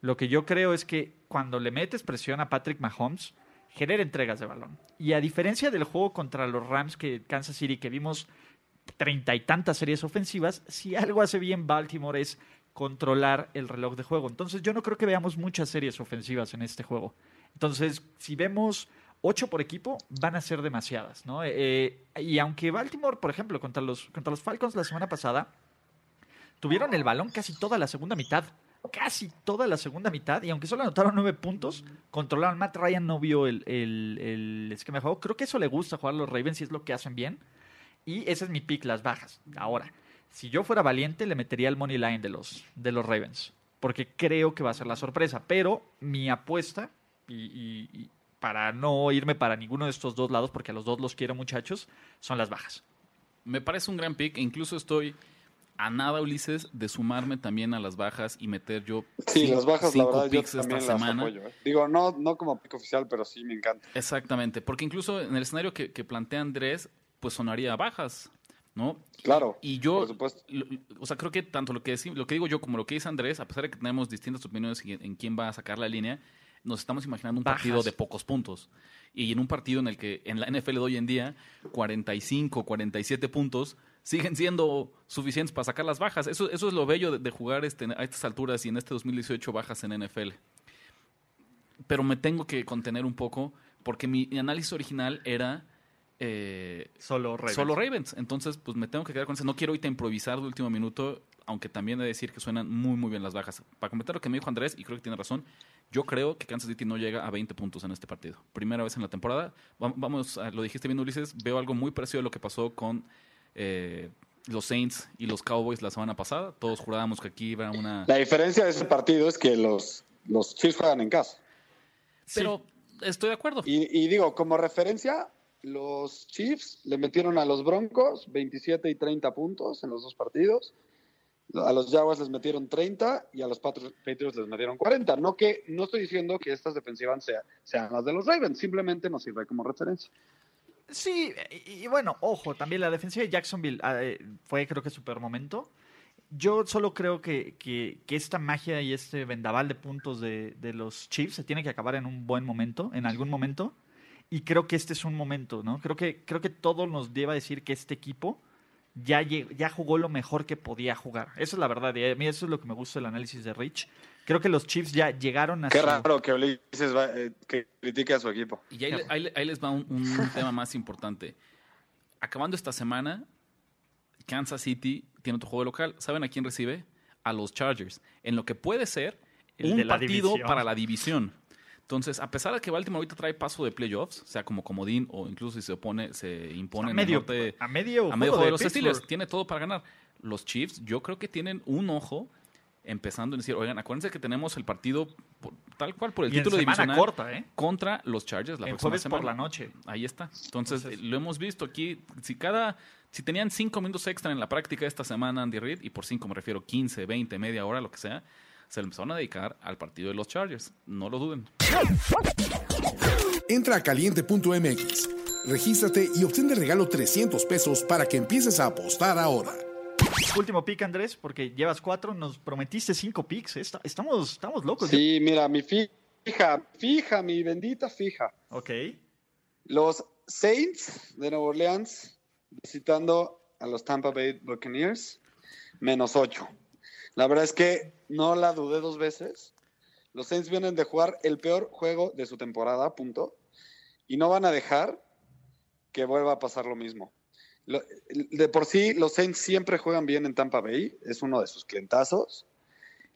[SPEAKER 4] Lo que yo creo es que cuando le metes presión a Patrick Mahomes, genera entregas de balón. Y a diferencia del juego contra los Rams que Kansas City, que vimos treinta y tantas series ofensivas, si algo hace bien Baltimore es controlar el reloj de juego. Entonces yo no creo que veamos muchas series ofensivas en este juego. Entonces, si vemos ocho por equipo, van a ser demasiadas, ¿no? Eh, y aunque Baltimore, por ejemplo, contra los, contra los Falcons la semana pasada, tuvieron el balón casi toda la segunda mitad. Casi toda la segunda mitad. Y aunque solo anotaron nueve puntos, controlaron. Matt Ryan no vio el, el, el esquema de juego. Creo que eso le gusta jugar a los Ravens y es lo que hacen bien. Y ese es mi pick, las bajas. Ahora, si yo fuera valiente, le metería el money line de los, de los Ravens. Porque creo que va a ser la sorpresa. Pero mi apuesta, y, y- y para no irme para ninguno de estos dos lados, porque a los dos los quiero muchachos, son las bajas.
[SPEAKER 3] Me parece un gran pick. e Incluso estoy a nada, Ulises, de sumarme también a las bajas y meter yo
[SPEAKER 5] Sí, las bajas, la
[SPEAKER 3] cinco
[SPEAKER 5] verdad, yo
[SPEAKER 3] picks esta
[SPEAKER 5] también las
[SPEAKER 3] semana.
[SPEAKER 5] apoyo. ¿eh? Digo, no, no como pick oficial, pero sí me encanta.
[SPEAKER 3] Exactamente, porque incluso en el escenario que, que plantea Andrés, pues sonaría bajas, ¿no?
[SPEAKER 5] Claro,
[SPEAKER 3] Y yo,
[SPEAKER 5] por supuesto.
[SPEAKER 3] lo- o sea, creo que tanto lo que, lo que digo yo como lo que dice Andrés, a pesar de que tenemos distintas opiniones en, en quién va a sacar la línea, nos estamos imaginando un
[SPEAKER 4] Bajas.
[SPEAKER 3] partido de pocos puntos. Y en un partido en el que en la NFL de hoy en día, 45, 47 puntos siguen siendo suficientes para sacar las bajas. Eso, eso es lo bello de, de jugar este, a estas alturas y en este 2018 bajas en NFL. Pero me tengo que contener un poco porque mi análisis original era... eh,
[SPEAKER 4] Solo Ravens.
[SPEAKER 3] Solo Ravens. Entonces, pues me tengo que quedar con eso. No quiero ahorita improvisar de último minuto, aunque también he de decir que suenan muy, muy bien las bajas. Para comentar lo que me dijo Andrés, y creo que tiene razón, yo creo que Kansas City no llega a 20 puntos en este partido. Primera vez en la temporada. Va- Vamos, lo dijiste bien, Ulises, veo algo muy parecido a lo que pasó con eh, los Saints y los Cowboys la semana pasada. Todos jurábamos que aquí iba una...
[SPEAKER 5] La diferencia de ese partido es que los, los Chiefs juegan en casa.
[SPEAKER 3] Pero estoy de acuerdo.
[SPEAKER 5] Y, y digo, como referencia, los Chiefs le metieron a los Broncos 27 y 30 puntos en los dos partidos. A los Jaguars les metieron 30 y a los Patri- Patriots les metieron 40. No que no estoy diciendo que estas defensivas sea- sean las de los Ravens, simplemente nos sirve como referencia.
[SPEAKER 4] Sí, y, y bueno, ojo, también la defensiva de Jacksonville ah, eh, fue creo que super momento. Yo solo creo que, que- que esta magia y este vendaval de puntos de, de los Chiefs se tiene que acabar en un buen momento, en algún momento. Y creo que este es un momento, ¿no? Creo que, creo que todo nos lleva a decir que este equipo ya, ya jugó lo mejor que podía jugar. Eso es la verdad. Y a mí eso es lo que me gusta del análisis de Rich. Creo que los Chiefs ya llegaron a
[SPEAKER 5] Qué
[SPEAKER 4] su-
[SPEAKER 5] raro que Ulises va- eh, que critique a su equipo.
[SPEAKER 3] Y ahí, ahí ahí les va un, un tema más importante. Acabando esta semana, Kansas City tiene otro juego local. ¿Saben a quién recibe? A los Chargers. En lo que puede ser
[SPEAKER 4] El
[SPEAKER 3] un
[SPEAKER 4] de la
[SPEAKER 3] partido
[SPEAKER 4] división.
[SPEAKER 3] para la división. Entonces, a pesar de que Baltimore ahorita trae paso de playoffs, sea como comodín o incluso si se opone, se impone
[SPEAKER 4] a
[SPEAKER 3] en
[SPEAKER 4] medio,
[SPEAKER 3] el norte,
[SPEAKER 4] a medio,
[SPEAKER 3] a medio juego de los. Steelers. Tiene todo para ganar. Los Chiefs, yo creo que tienen un ojo empezando en decir, oigan, acuérdense que tenemos el partido por- tal cual por el
[SPEAKER 4] Y en
[SPEAKER 3] título
[SPEAKER 4] semana
[SPEAKER 3] divisional
[SPEAKER 4] corta, ¿eh?
[SPEAKER 3] contra los Chargers la
[SPEAKER 4] El
[SPEAKER 3] próxima
[SPEAKER 4] jueves
[SPEAKER 3] semana.
[SPEAKER 4] por la noche.
[SPEAKER 3] Ahí está. Entonces,
[SPEAKER 4] Entonces-
[SPEAKER 3] lo hemos visto aquí. Si cada, si tenían cinco minutos extra en la práctica esta semana, Andy Reid, y por cinco me refiero 15, 20, media hora, lo que sea, se lo empezaron a dedicar al partido de los Chargers. No lo duden.
[SPEAKER 7] Entra a caliente.mx, regístrate y obtén de regalo 300 pesos para que empieces a apostar ahora.
[SPEAKER 4] Último pick, Andrés, porque llevas cuatro, nos prometiste cinco picks. Esta- Estamos, estamos locos.
[SPEAKER 5] Sí, mira, mi fija, fija, mi bendita fija.
[SPEAKER 4] Ok.
[SPEAKER 5] Los Saints de Nueva Orleans visitando a los Tampa Bay Buccaneers, menos 8. La verdad es que no la dudé dos veces. Los Saints vienen de jugar el peor juego de su temporada, punto. Y no van a dejar que vuelva a pasar lo mismo. De por sí, los Saints siempre juegan bien en Tampa Bay, es uno de sus clientazos.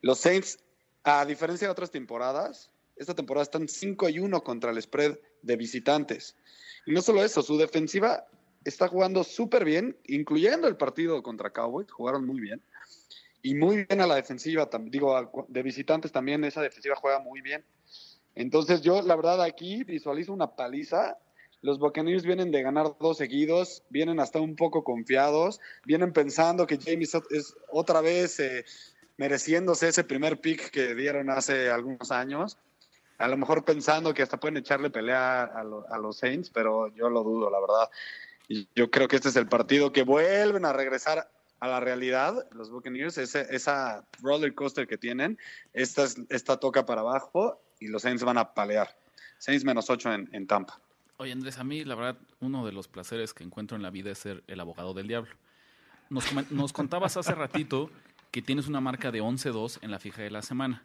[SPEAKER 5] Los Saints, a diferencia de otras temporadas, esta temporada están 5 y 1 contra el spread de visitantes. Y no solo eso, su defensiva está jugando súper bien, incluyendo el partido contra Cowboys, jugaron muy bien. Y muy bien a la defensiva, digo, de visitantes también esa defensiva juega muy bien. Entonces yo, la verdad, aquí visualizo una paliza. Los Buccaneers vienen de ganar dos seguidos, vienen hasta un poco confiados, vienen pensando que James es otra vez eh, mereciéndose ese primer pick que dieron hace algunos años. A lo mejor pensando que hasta pueden echarle pelea a, a los Saints, pero yo lo dudo, la verdad. Y yo creo que este es el partido que vuelven a regresar a la realidad, los Buccaneers, ese, esa roller coaster que tienen, esta, es- esta toca para abajo y los Saints van a palear. Saints menos 8 en, en Tampa.
[SPEAKER 3] Oye, Andrés, a mí, la verdad, uno de los placeres que encuentro en la vida es ser el abogado del diablo. Nos, nos contabas hace ratito que tienes una marca de 11-2 en la fija de la semana.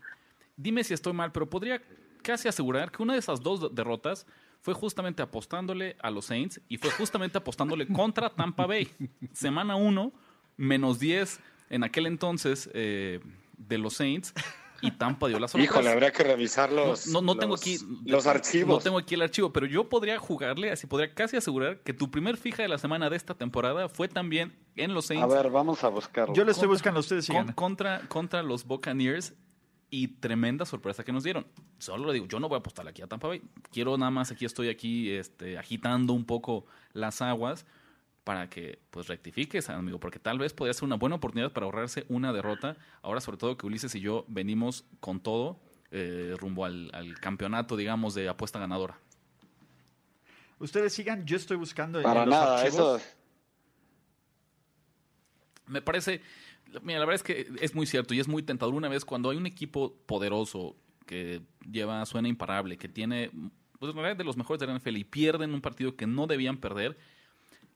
[SPEAKER 3] Dime si estoy mal, pero podría casi asegurar que una de esas dos derrotas fue justamente apostándole a los Saints y fue justamente apostándole contra Tampa Bay. Semana 1, menos 10 en aquel entonces eh, de los Saints y Tampa dio la sorpresa.
[SPEAKER 5] Híjole, habría que revisar los,
[SPEAKER 3] No, no, no tengo
[SPEAKER 5] los-
[SPEAKER 3] aquí
[SPEAKER 5] los archivos.
[SPEAKER 3] No tengo aquí el archivo, pero yo podría jugarle, así podría casi asegurar que tu primer fija de la semana de esta temporada fue también en los
[SPEAKER 5] A
[SPEAKER 3] Saints
[SPEAKER 5] ver, vamos a buscarlo.
[SPEAKER 4] Yo lo estoy
[SPEAKER 3] Contra-
[SPEAKER 4] buscando, ustedes
[SPEAKER 3] con-
[SPEAKER 4] sigan.
[SPEAKER 3] contra, contra los Buccaneers y tremenda sorpresa que nos dieron. Solo lo digo, yo no voy a apostar aquí a Tampa Bay. Quiero nada más, aquí estoy aquí este, agitando un poco las aguas para que pues rectifiques, amigo, porque tal vez podría ser una buena oportunidad para ahorrarse una derrota. Ahora, sobre todo que Ulises y yo venimos con todo eh, rumbo al, al campeonato, digamos, de apuesta ganadora.
[SPEAKER 4] Ustedes sigan, yo estoy buscando en
[SPEAKER 5] Para
[SPEAKER 4] los
[SPEAKER 5] nada,
[SPEAKER 4] archivos.
[SPEAKER 5] eso.
[SPEAKER 3] Me parece, mira, la verdad es que es muy cierto y es muy tentador una vez cuando hay un equipo poderoso que lleva suena imparable, que tiene, pues en realidad de los mejores de la NFL y pierden un partido que no debían perder,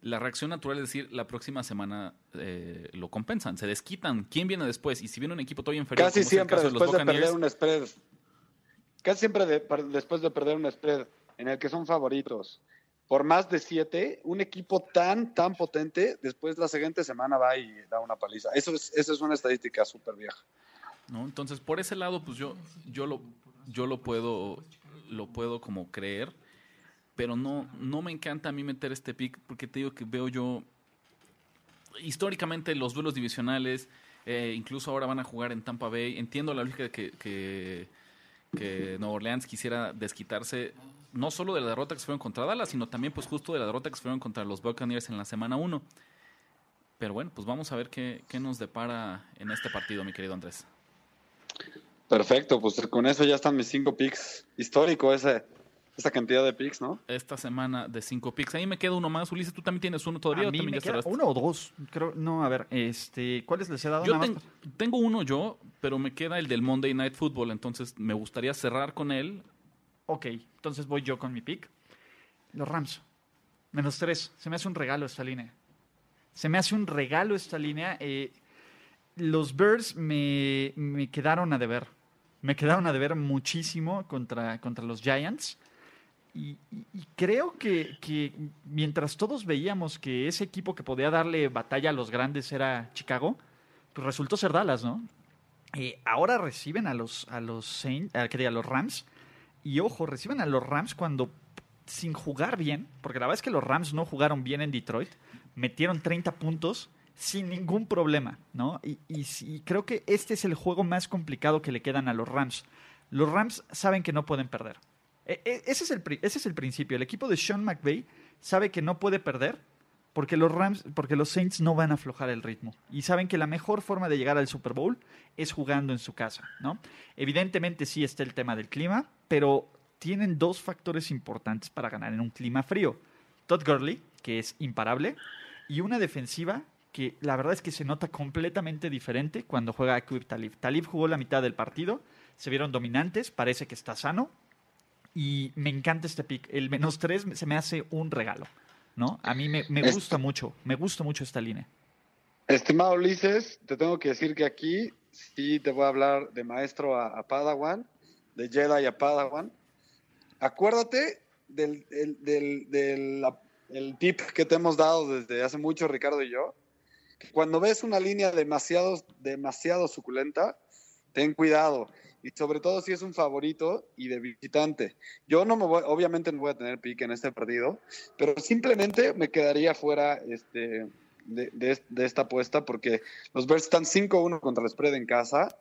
[SPEAKER 3] la reacción natural es decir, la próxima semana eh, lo compensan, se desquitan. ¿Quién viene después? Y si viene un equipo todavía inferior,
[SPEAKER 5] Casi
[SPEAKER 3] como es el
[SPEAKER 5] siempre
[SPEAKER 3] caso de los
[SPEAKER 5] después de perder un spread. Casi siempre de- después de perder un spread en el que son favoritos por más de siete, un equipo tan, tan potente, después la siguiente semana va y da una paliza. Eso es, eso es una estadística súper vieja.
[SPEAKER 3] ¿no? Entonces, por ese lado, pues yo, yo lo, yo lo puedo, lo puedo como creer, pero no, no me encanta a mí meter este pick porque te digo que veo yo históricamente los duelos divisionales, eh, incluso ahora van a jugar en Tampa Bay. Entiendo la lógica que, que, que Orleans quisiera desquitarse no solo de la derrota que se fueron contra Dallas, sino también pues justo de la derrota que se fueron contra los Buccaneers en la semana 1. Pero bueno, pues vamos a ver qué, qué nos depara en este partido, mi querido Andrés.
[SPEAKER 5] Perfecto, pues con eso ya están mis cinco picks. Histórico ese, esa cantidad de picks, ¿no?
[SPEAKER 3] Esta semana de cinco picks. Ahí me queda uno más. Ulises, ¿tú también tienes uno todavía?
[SPEAKER 4] A
[SPEAKER 3] o
[SPEAKER 4] mí
[SPEAKER 3] también
[SPEAKER 4] me
[SPEAKER 3] ya
[SPEAKER 4] queda
[SPEAKER 3] cerraste?
[SPEAKER 4] uno o dos. Creo, no, a ver, este, ¿cuáles les he dado?
[SPEAKER 3] Yo
[SPEAKER 4] Nada
[SPEAKER 3] ten-
[SPEAKER 4] más?
[SPEAKER 3] tengo uno yo, pero me queda el del Monday Night Football, entonces me gustaría cerrar con él.
[SPEAKER 4] Ok, entonces voy yo con mi pick. Los Rams. Menos tres. Se me hace un regalo esta línea. Se me hace un regalo esta línea. Eh, los Bears me, me quedaron a deber. Me quedaron a deber muchísimo contra, contra los Giants. Y, creo que, que mientras todos veíamos que ese equipo que podía darle batalla a los grandes era Chicago, pues resultó ser Dallas, ¿no? Ahora reciben a los, a los, los Rams. Y ojo, reciben a los Rams cuando sin jugar bien, porque la verdad es que los Rams no jugaron bien en Detroit, metieron 30 puntos sin ningún problema, ¿no? Y, creo que este es el juego más complicado que le quedan a los Rams. Los Rams saben que no pueden perder. E- e- ese, es el, principio. El equipo de Sean McVay sabe que no puede perder porque los Rams, porque los Saints no van a aflojar el ritmo y saben que la mejor forma de llegar al Super Bowl es jugando en su casa, ¿no? Evidentemente sí está el tema del clima, pero tienen dos factores importantes para ganar en un clima frío. Todd Gurley, que es imparable, y una defensiva que la verdad es que se nota completamente diferente cuando juega Akib Talib. Talib jugó la mitad del partido, se vieron dominantes, parece que está sano, y me encanta este pick. El menos tres se me hace un regalo, ¿no? A mí me, me
[SPEAKER 5] Es-
[SPEAKER 4] gusta mucho, me gusta mucho esta línea.
[SPEAKER 5] Estimado Ulises, te tengo que decir que aquí sí te voy a hablar de maestro a, a Padawan, de Jedi a Padawan. Acuérdate del, del, del- del- la- el tip que te hemos dado desde hace mucho, Ricardo y yo. que cuando ves una línea demasiado, demasiado suculenta, ten cuidado. Y sobre todo si es un favorito y de visitante. Yo no me voy, obviamente no voy a tener pique en este partido, pero simplemente me quedaría fuera este, de, esta apuesta porque los Bears están 5-1 contra el spread en casa.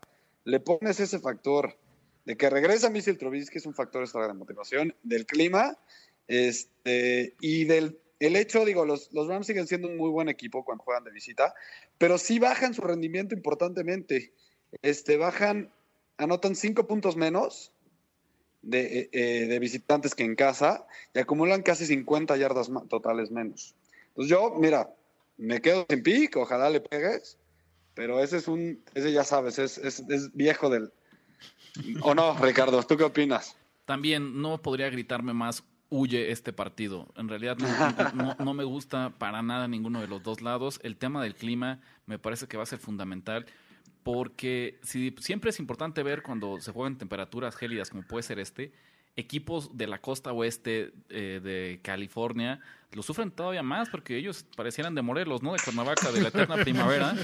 [SPEAKER 5] Le pones ese factor de que regresa Mitchell Trubisky, es un factor extra de motivación, del clima este, y del el hecho, digo, los, los Rams siguen siendo un muy buen equipo cuando juegan de visita, pero sí bajan su rendimiento importantemente. Este, bajan, anotan cinco puntos menos de, eh, eh, de visitantes que en casa y acumulan casi 50 yardas totales menos. Entonces yo, mira, me quedo sin pick, ojalá le pegues, pero ese es un, ese ya sabes, es, es, es viejo del... ¿O no, Ricardo? ¿Tú qué opinas?
[SPEAKER 3] También no podría gritarme más huye este partido. En realidad no, no- no me gusta para nada ninguno de los dos lados. El tema del clima me parece que va a ser fundamental porque si, siempre es importante ver cuando se juegan temperaturas gélidas como puede ser este, equipos de la costa oeste eh, de California lo sufren todavía más porque ellos parecieran de Morelos, ¿no? De Cuernavaca, de la eterna primavera.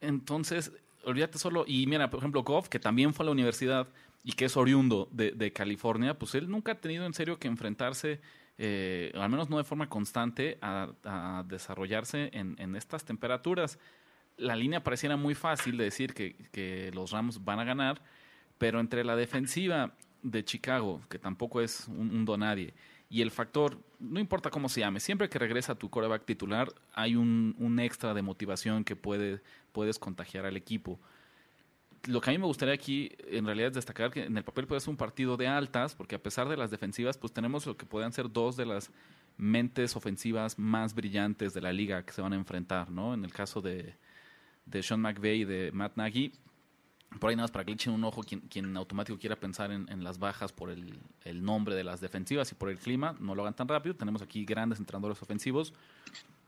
[SPEAKER 3] Entonces, olvídate solo. Y mira, por ejemplo, Goff, que también fue a la universidad y que es oriundo de, California, pues él nunca ha tenido en serio que enfrentarse, eh, al menos no de forma constante, a, desarrollarse en estas temperaturas. La línea pareciera muy fácil de decir que, los Rams van a ganar, pero entre la defensiva de Chicago, que tampoco es un, donadie, y el factor, no importa cómo se llame, siempre que regresa tu coreback titular, hay un, un extra de motivación que puede, puedes contagiar al equipo. Lo que a mí me gustaría aquí, en realidad, es destacar que en el papel puede ser un partido de altas, porque a pesar de las defensivas, pues tenemos lo que puedan ser dos de las mentes ofensivas más brillantes de la liga que se van a enfrentar, ¿no? En el caso de, de Sean McVay y de Matt Nagy, por ahí nada más para que le echen un ojo quien, quien en automático quiera pensar en, en las bajas por el, el nombre de las defensivas y por el clima, no lo hagan tan rápido. Tenemos aquí grandes entrenadores ofensivos,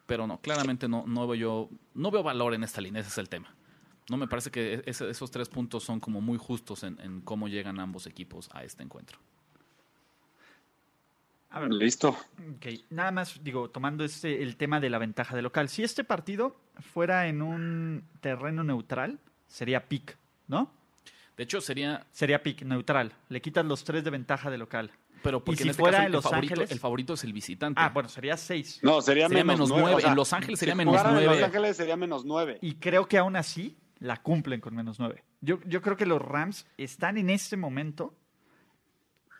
[SPEAKER 3] pero no, claramente no, no veo yo, no veo valor en esta línea, ese es el tema. No me parece que esos tres puntos son como muy justos en, en cómo llegan ambos equipos a este encuentro.
[SPEAKER 4] A ver,
[SPEAKER 5] Listo.
[SPEAKER 4] Ok, nada más digo, tomando este el tema de la ventaja de local. Si este partido fuera en un terreno neutral, sería pick, ¿no?
[SPEAKER 3] De hecho, sería,
[SPEAKER 4] Sería pick neutral. Le quitas los tres de ventaja de local.
[SPEAKER 3] pero porque
[SPEAKER 4] si
[SPEAKER 3] en este
[SPEAKER 4] fuera
[SPEAKER 3] caso
[SPEAKER 4] en
[SPEAKER 3] el,
[SPEAKER 4] Los
[SPEAKER 3] favorito,
[SPEAKER 4] Ángeles?
[SPEAKER 3] el favorito es el visitante.
[SPEAKER 4] Ah, bueno, sería seis.
[SPEAKER 5] No, sería,
[SPEAKER 3] Sería
[SPEAKER 5] menos,
[SPEAKER 3] menos
[SPEAKER 5] nueve.
[SPEAKER 3] nueve.
[SPEAKER 5] o sea,
[SPEAKER 3] En Los Ángeles sería
[SPEAKER 5] si
[SPEAKER 3] menos
[SPEAKER 5] jugaran en
[SPEAKER 3] nueve.
[SPEAKER 5] Los Ángeles sería menos nueve.
[SPEAKER 4] Y creo que aún así la cumplen con menos nueve. Yo, yo creo que los Rams están en este momento.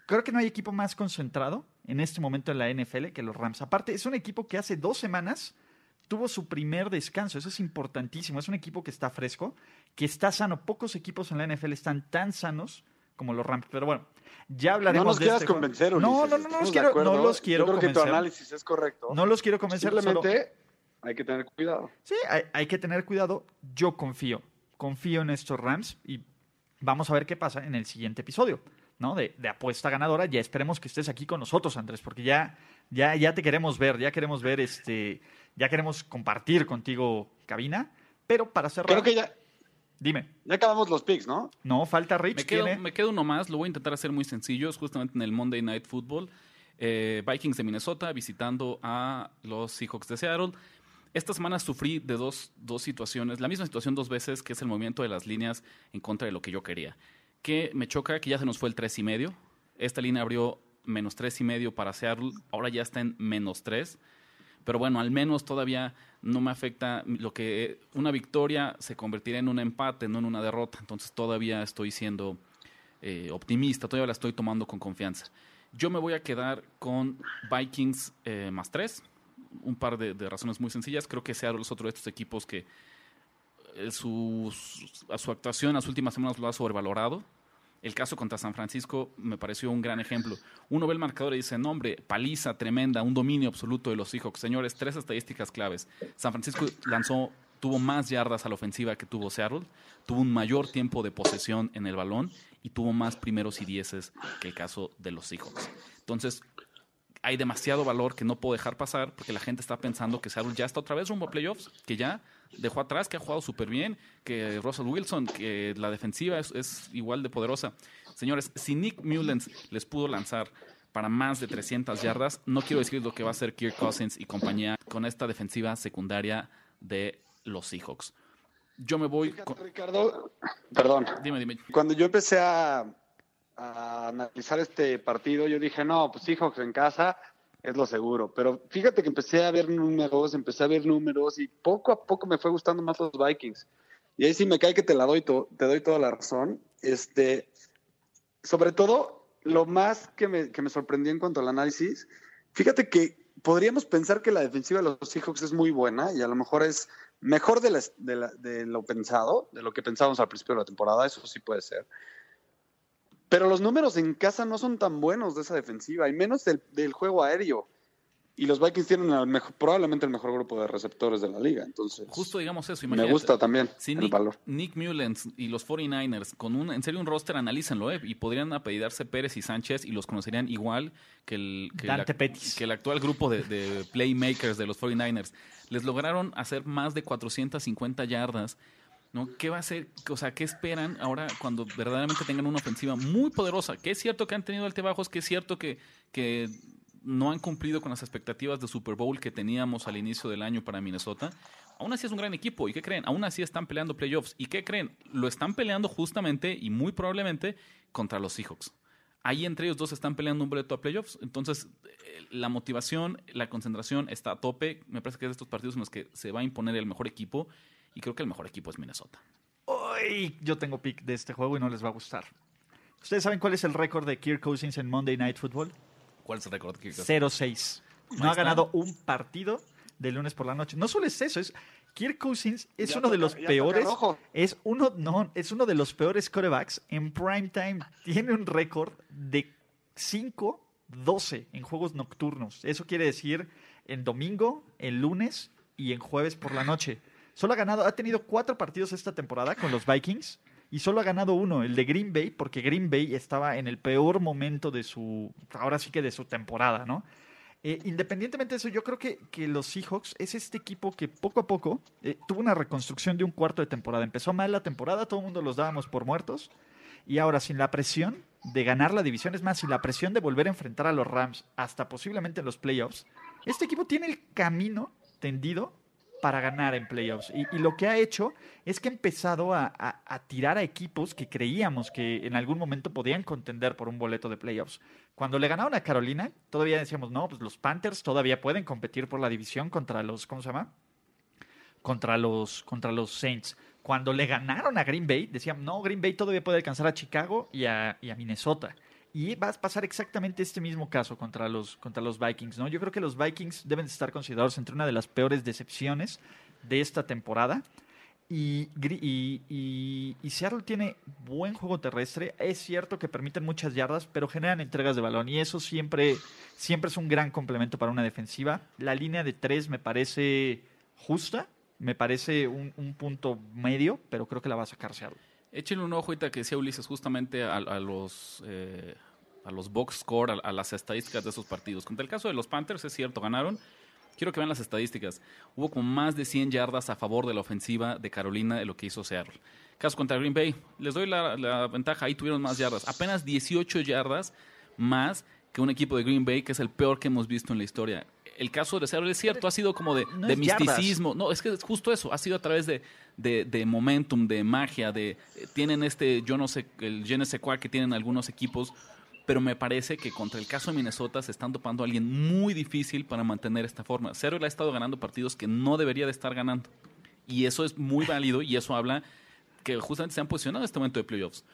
[SPEAKER 4] Creo que no hay equipo más concentrado en este momento en la NFL que los Rams. Aparte, es un equipo que hace dos semanas tuvo su primer descanso. Eso es importantísimo. Es un equipo que está fresco, que está sano. Pocos equipos en la NFL están tan sanos como los Rams. Pero bueno, ya hablaremos
[SPEAKER 5] No nos
[SPEAKER 4] de
[SPEAKER 5] quieras
[SPEAKER 4] este
[SPEAKER 5] convencer,
[SPEAKER 4] No,
[SPEAKER 5] Ulises,
[SPEAKER 4] no, no, no
[SPEAKER 5] estamos
[SPEAKER 4] los quiero, no los quiero
[SPEAKER 5] Yo creo que tu
[SPEAKER 4] convencer.
[SPEAKER 5] análisis es correcto.
[SPEAKER 4] No los quiero convencer. solo-
[SPEAKER 5] Simplemente hay que tener cuidado.
[SPEAKER 4] Sí, hay, hay que tener cuidado. Yo confío. Confío en estos Rams y vamos a ver qué pasa en el siguiente episodio, ¿no? De, de apuesta ganadora. Ya esperemos que estés aquí con nosotros, Andrés, porque ya, ya, ya te queremos ver, ya queremos ver este, ya queremos compartir contigo cabina. Pero para cerrar,
[SPEAKER 5] Creo que ya,
[SPEAKER 4] dime,
[SPEAKER 5] ya acabamos los picks, ¿no?
[SPEAKER 4] no falta Rich.
[SPEAKER 3] Me quedo, me quedo uno más, lo voy a intentar hacer muy sencillo, es justamente en el Monday Night Football. Eh, Vikings de Minnesota visitando a los Seahawks de Seattle. Esta semana sufrí de dos, dos situaciones, la misma situación dos veces, que es el movimiento de las líneas en contra de lo que yo quería. Que me choca que ya se nos fue el tres y medio. Esta línea abrió menos tres y medio para Seattle, ahora ya está en menos tres. Pero bueno, al menos todavía no me afecta lo que una victoria se convertirá en un empate, no en una derrota. Entonces todavía estoy siendo eh, optimista, todavía la estoy tomando con confianza. Yo me voy a quedar con Vikings eh, más tres. Un par de, de razones muy sencillas. Creo que Seattle es otro de estos equipos que su, su- a su actuación las últimas semanas lo ha sobrevalorado. El caso contra San Francisco me pareció un gran ejemplo. Uno ve el marcador y dice, no hombre, paliza tremenda, un dominio absoluto de los Seahawks. Señores, tres estadísticas claves. San Francisco lanzó, tuvo más yardas a la ofensiva que tuvo Seattle, tuvo un mayor tiempo de posesión en el balón y tuvo más primeros y dieces que el caso de los Seahawks. Entonces, hay demasiado valor que no puedo dejar pasar porque la gente está pensando que Seattle ya está otra vez rumbo a playoffs, que ya dejó atrás, que ha jugado súper bien, que Russell Wilson, que la defensiva es, es igual de poderosa. Señores, si Nick Mullens les pudo lanzar para más de 300 yardas, no quiero decir lo que va a hacer Kirk Cousins y compañía con esta defensiva secundaria de los Seahawks. Yo me voy
[SPEAKER 5] Fíjate,
[SPEAKER 3] con...
[SPEAKER 5] Ricardo, perdón.
[SPEAKER 3] Dime, dime.
[SPEAKER 5] Cuando yo empecé a, a analizar este partido, yo dije, no, pues Seahawks en casa es lo seguro. Pero fíjate que empecé a ver números, empecé a ver números y poco a poco me fue gustando más los Vikings. Y ahí sí me cae que te la doy, te doy toda la razón. Este, sobre todo, lo más que me, que me sorprendió en cuanto al análisis, fíjate que podríamos pensar que la defensiva de los Seahawks es muy buena y a lo mejor es mejor de, de lo pensado, de lo que pensábamos al principio de la temporada, eso sí puede ser. Pero los números en casa no son tan buenos de esa defensiva, y menos del, del juego aéreo. Y los Vikings tienen el mejor- probablemente el mejor grupo de receptores de la liga, entonces
[SPEAKER 3] Justo digamos eso,
[SPEAKER 5] me gusta también
[SPEAKER 3] Si
[SPEAKER 5] el
[SPEAKER 3] Nick,
[SPEAKER 5] valor.
[SPEAKER 3] Nick Mullens y los 49ers con un, en serio un roster, analícenlo, ¿eh? Y podrían apellidarse Pérez y Sánchez y los conocerían igual que el, que
[SPEAKER 4] Dante
[SPEAKER 3] la-
[SPEAKER 4] Pettis.
[SPEAKER 3] que el actual grupo de, de playmakers de los 49ers. Les lograron hacer más de 450 yardas. ¿No? ¿Qué va a hacer? O sea, ¿qué esperan ahora cuando verdaderamente tengan una ofensiva muy poderosa? Que es cierto que han tenido altibajos, que es cierto que, que no han cumplido con las expectativas de Super Bowl que teníamos al inicio del año para Minnesota. Aún así es un gran equipo. ¿Y qué creen? Aún así están peleando playoffs. ¿Y qué creen? Lo están peleando justamente y muy probablemente contra los Seahawks. Ahí entre ellos dos están peleando un boleto a playoffs. Entonces, eh, la motivación, la concentración está a tope. Me parece que es de estos partidos en los que se va a imponer el mejor equipo. Y creo que el mejor equipo es Minnesota.
[SPEAKER 4] Uy, yo tengo pick de este juego y no les va a gustar. ¿Ustedes saben cuál es el récord de Kirk Cousins en Monday Night Football?
[SPEAKER 3] ¿Cuál es el récord? Kirk?
[SPEAKER 4] 0-6. No ha ganado un partido de lunes por la noche. No solo es eso, es Kirk Cousins es
[SPEAKER 5] Ya
[SPEAKER 4] uno de
[SPEAKER 5] toca-
[SPEAKER 4] los
[SPEAKER 5] ya toca
[SPEAKER 4] peores. Es uno, no, es uno de los peores quarterbacks en prime time. Tiene un récord de 5-12 en juegos nocturnos. Eso quiere decir en domingo, en lunes y en jueves por la noche. Solo ha ganado, ha tenido cuatro partidos esta temporada con los Vikings y solo ha ganado uno, el de Green Bay, porque Green Bay estaba en el peor momento de su, ahora sí que de su temporada, ¿no? Eh, independientemente de eso, yo creo que, que los Seahawks es este equipo que poco a poco eh, tuvo una reconstrucción de un cuarto de temporada. Empezó mal la temporada, todo el mundo los dábamos por muertos. Y ahora, sin la presión de ganar la división, es más, sin la presión de volver a enfrentar a los Rams hasta posiblemente en los playoffs, este equipo tiene el camino tendido para ganar en playoffs. Y, y lo que ha hecho es que ha empezado a, tirar a equipos que creíamos que en algún momento podían contender por un boleto de playoffs. Cuando le ganaron a Carolina, todavía decíamos, no, pues los Panthers todavía pueden competir por la división contra los, ¿cómo se llama? Contra los, contra los Saints. Cuando le ganaron a Green Bay, decían, no, Green Bay todavía puede alcanzar a Chicago y a Minnesota. Y va a pasar exactamente este mismo caso contra los, contra los Vikings, ¿no? Yo creo que los Vikings deben estar considerados entre una de las peores decepciones de esta temporada. Y, Seattle tiene buen juego terrestre. Es cierto que permiten muchas yardas, pero generan entregas de balón. Y eso siempre, siempre es un gran complemento para una defensiva. La línea de tres me parece justa. Me parece un, un punto medio, pero creo que la va a sacar Seattle.
[SPEAKER 3] Échenle un ojo ahorita que decía Ulises justamente a, a los eh, a los box score, a, a las estadísticas de esos partidos. Contra el caso de los Panthers, es cierto, ganaron. Quiero que vean las estadísticas. Hubo como más de 100 yardas a favor de la ofensiva de Carolina de lo que hizo Seattle. Caso contra Green Bay, les doy la, la ventaja, ahí tuvieron más yardas. Apenas 18 yardas más que un equipo de Green Bay, que es el peor que hemos visto en la historia. El caso de Seattle es cierto, ha sido como de,
[SPEAKER 4] No
[SPEAKER 3] de
[SPEAKER 4] es yardas.
[SPEAKER 3] misticismo. No, es que es justo eso. Ha sido a través de, de, de momentum, de magia, de eh, tienen este, yo no sé, el je ne sais que tienen algunos equipos, pero me parece que contra el caso de Minnesota se están topando a alguien muy difícil para mantener esta forma. Seattle ha estado ganando partidos que no debería de estar ganando. Y eso es muy válido y eso habla que justamente se han posicionado en este momento de playoffs.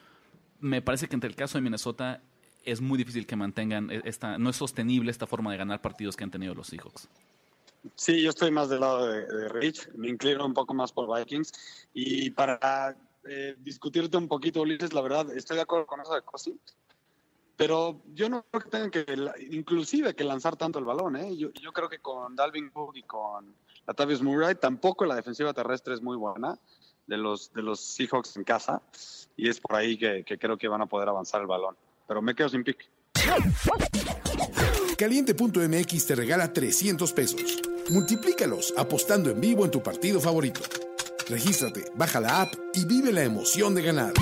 [SPEAKER 3] Me parece que entre el caso de Minnesota es muy difícil que mantengan e- esta, no es sostenible esta forma de ganar partidos que han tenido los Seahawks.
[SPEAKER 5] Sí, yo estoy más del lado de, de Rich, me inclino un poco más por Vikings. Y para eh, discutirte un poquito, Ulises, la verdad, estoy de acuerdo con eso de Cousins, pero yo no creo que tengan que, inclusive, que lanzar tanto el balón. ¿eh? Yo, yo creo que con Dalvin Cook y con Latavius Murray, tampoco la defensiva terrestre es muy buena de los, de los Seahawks en casa, y es por ahí que, que creo que van a poder avanzar el balón. Pero me quedo sin pick.
[SPEAKER 7] Caliente.mx te regala 300 pesos. Multiplícalos apostando en vivo en tu partido favorito. Regístrate, baja la app y vive la emoción de ganar.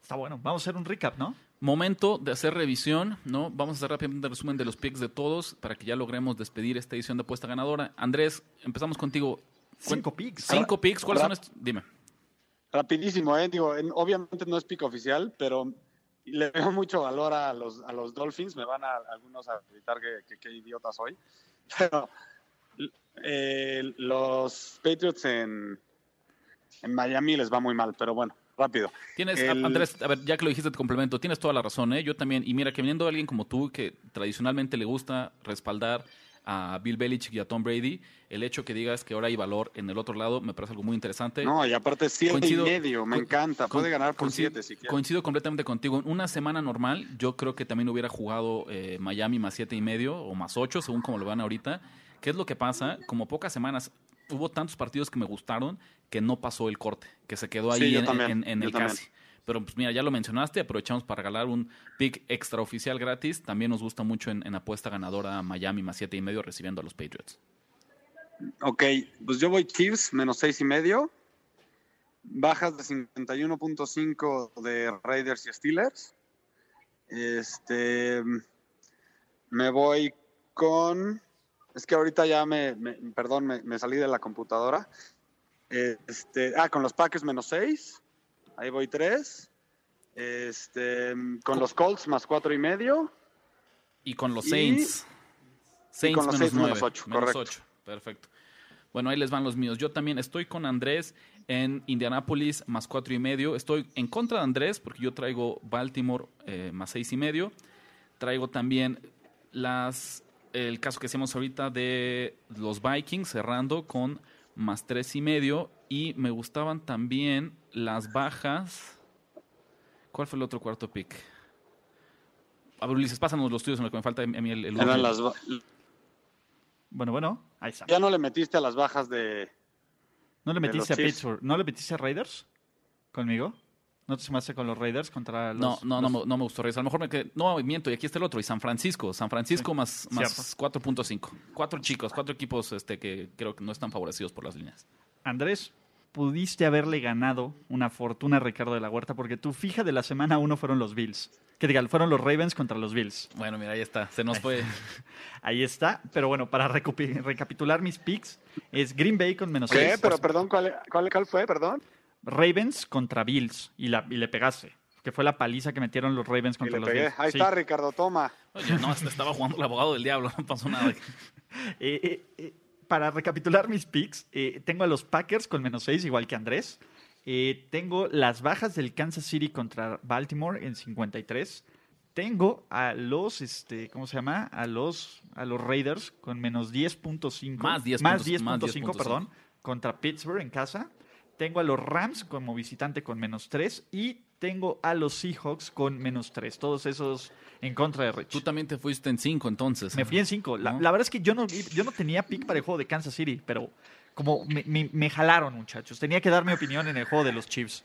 [SPEAKER 4] Está bueno. Vamos a hacer un recap, ¿no?
[SPEAKER 3] Momento de hacer revisión, ¿no? Vamos a hacer rápidamente el resumen de los picks de todos para que ya logremos despedir esta edición de apuesta ganadora. Andrés, empezamos contigo.
[SPEAKER 4] Cinco picks.
[SPEAKER 3] Cinco picks, ¿cuáles son estos? Dime.
[SPEAKER 5] Rapidísimo, ¿eh? Digo, en- obviamente no es pick oficial, pero le veo mucho valor a los, a los Dolphins. Me van a algunos a gritar que, que, que idiota soy. Pero eh, los Patriots en, en Miami les va muy mal, pero bueno, rápido.
[SPEAKER 3] Tienes,
[SPEAKER 5] El-
[SPEAKER 3] Andrés, a ver, ya que lo dijiste, te complemento, tienes toda la razón, ¿eh? Yo también, y mira, que viniendo alguien como tú, que tradicionalmente le gusta respaldar a Bill Belichick y a Tom Brady, el hecho que digas que ahora hay valor en el otro lado me parece algo muy interesante.
[SPEAKER 5] No, y aparte siete
[SPEAKER 3] Coincido-
[SPEAKER 5] y medio, me encanta. Puede ganar por
[SPEAKER 3] coincido-
[SPEAKER 5] siete si quiere.
[SPEAKER 3] Coincido completamente contigo. En una semana normal, yo creo que también hubiera jugado eh, Miami más siete y medio o más ocho, según como lo van ahorita. ¿Qué es lo que pasa? Como pocas semanas, hubo tantos partidos que me gustaron que no pasó el corte, que se quedó ahí
[SPEAKER 5] Sí,
[SPEAKER 3] en,
[SPEAKER 5] también,
[SPEAKER 3] en- en
[SPEAKER 5] yo
[SPEAKER 3] el
[SPEAKER 5] también.
[SPEAKER 3] casi. Pero pues mira, ya lo mencionaste, aprovechamos para regalar un pick extraoficial gratis. También nos gusta mucho en, en apuesta ganadora a Miami más siete y medio recibiendo a los Patriots.
[SPEAKER 5] Ok, pues yo voy Chiefs menos seis y medio. Bajas de 51.5 de Raiders y Steelers. Este, me voy con, es que ahorita ya me, me- perdón, me, me salí de la computadora. Este, ah, con los Packers menos seis. Ahí voy tres. Este, con los Colts más cuatro y medio.
[SPEAKER 3] Y con los
[SPEAKER 5] Y-
[SPEAKER 3] Saints. Saints
[SPEAKER 5] con los
[SPEAKER 3] menos
[SPEAKER 5] Saints menos
[SPEAKER 3] 9.
[SPEAKER 5] ocho, correcto.
[SPEAKER 3] ocho. Perfecto. Bueno, ahí les van los míos. Yo también estoy con Andrés en Indianapolis más cuatro y medio. Estoy en contra de Andrés porque yo traigo Baltimore eh, más seis y medio. Traigo también las el caso que hacemos ahorita de los Vikings cerrando con más tres y medio. Y me gustaban también las bajas. ¿Cuál fue el otro cuarto pick? A ver, Ulises, pásanos los tuyos en lo que me falta a mí el, el
[SPEAKER 5] Eran las
[SPEAKER 4] Bueno, bueno. Ahí está.
[SPEAKER 5] ya no le metiste a las bajas de,
[SPEAKER 4] ¿No le metiste a. Pittsburgh? ¿No le metiste a Raiders? ¿Conmigo? ¿No te sumaste con los Raiders contra los...
[SPEAKER 3] No, no, no,
[SPEAKER 4] los-
[SPEAKER 3] me- no me gustó Reyes. A lo mejor me quedé. No, miento, y aquí está el otro. Y San Francisco. San Francisco más, más
[SPEAKER 4] Cierto.
[SPEAKER 3] 4.5. Cuatro chicos, cuatro equipos este, que creo que no están favorecidos por las líneas.
[SPEAKER 4] Andrés, pudiste haberle ganado una fortuna a Ricardo de la Huerta porque tu fija de la semana uno fueron los Bills. Que digan, fueron los Ravens contra los Bills.
[SPEAKER 3] Bueno, mira, ahí está. Se nos fue.
[SPEAKER 4] Ahí está. Pero bueno, para recapitular mis picks, es Green Bay con menos
[SPEAKER 5] ¿Qué?
[SPEAKER 4] seis.
[SPEAKER 5] Pero perdón, ¿cuál, cuál, cuál fue? Perdón.
[SPEAKER 4] Ravens contra Bills. Y, la, y le pegaste. Que fue la paliza que metieron los Ravens contra los
[SPEAKER 5] pegué.
[SPEAKER 4] Bills.
[SPEAKER 5] Ahí
[SPEAKER 4] Sí.
[SPEAKER 5] está, Ricardo, toma.
[SPEAKER 3] Oye, no, estaba jugando el abogado del diablo. No pasó nada.
[SPEAKER 4] Eh, eh, eh, para recapitular mis picks, eh, tengo a los Packers con menos 6, igual que Andrés. Eh, tengo las bajas del Kansas City contra Baltimore en 53. Tengo a los, este, ¿cómo se llama? A los, a los Raiders con menos 10.5.
[SPEAKER 3] Más 10
[SPEAKER 4] Más
[SPEAKER 3] puntos,
[SPEAKER 4] 10.5,
[SPEAKER 3] más 10.5.
[SPEAKER 4] perdón, contra Pittsburgh en casa. Tengo a los Rams como visitante con menos 3 y tengo a los Seahawks con menos 3. Todos esos en contra de Rich.
[SPEAKER 3] Tú también te fuiste en 5 entonces.
[SPEAKER 4] Me fui en 5. La,
[SPEAKER 3] ¿No?
[SPEAKER 4] la verdad es que yo no, yo no tenía pick para el juego de Kansas City, pero como me, me- me jalaron, muchachos. Tenía que dar mi opinión en el juego de los Chiefs.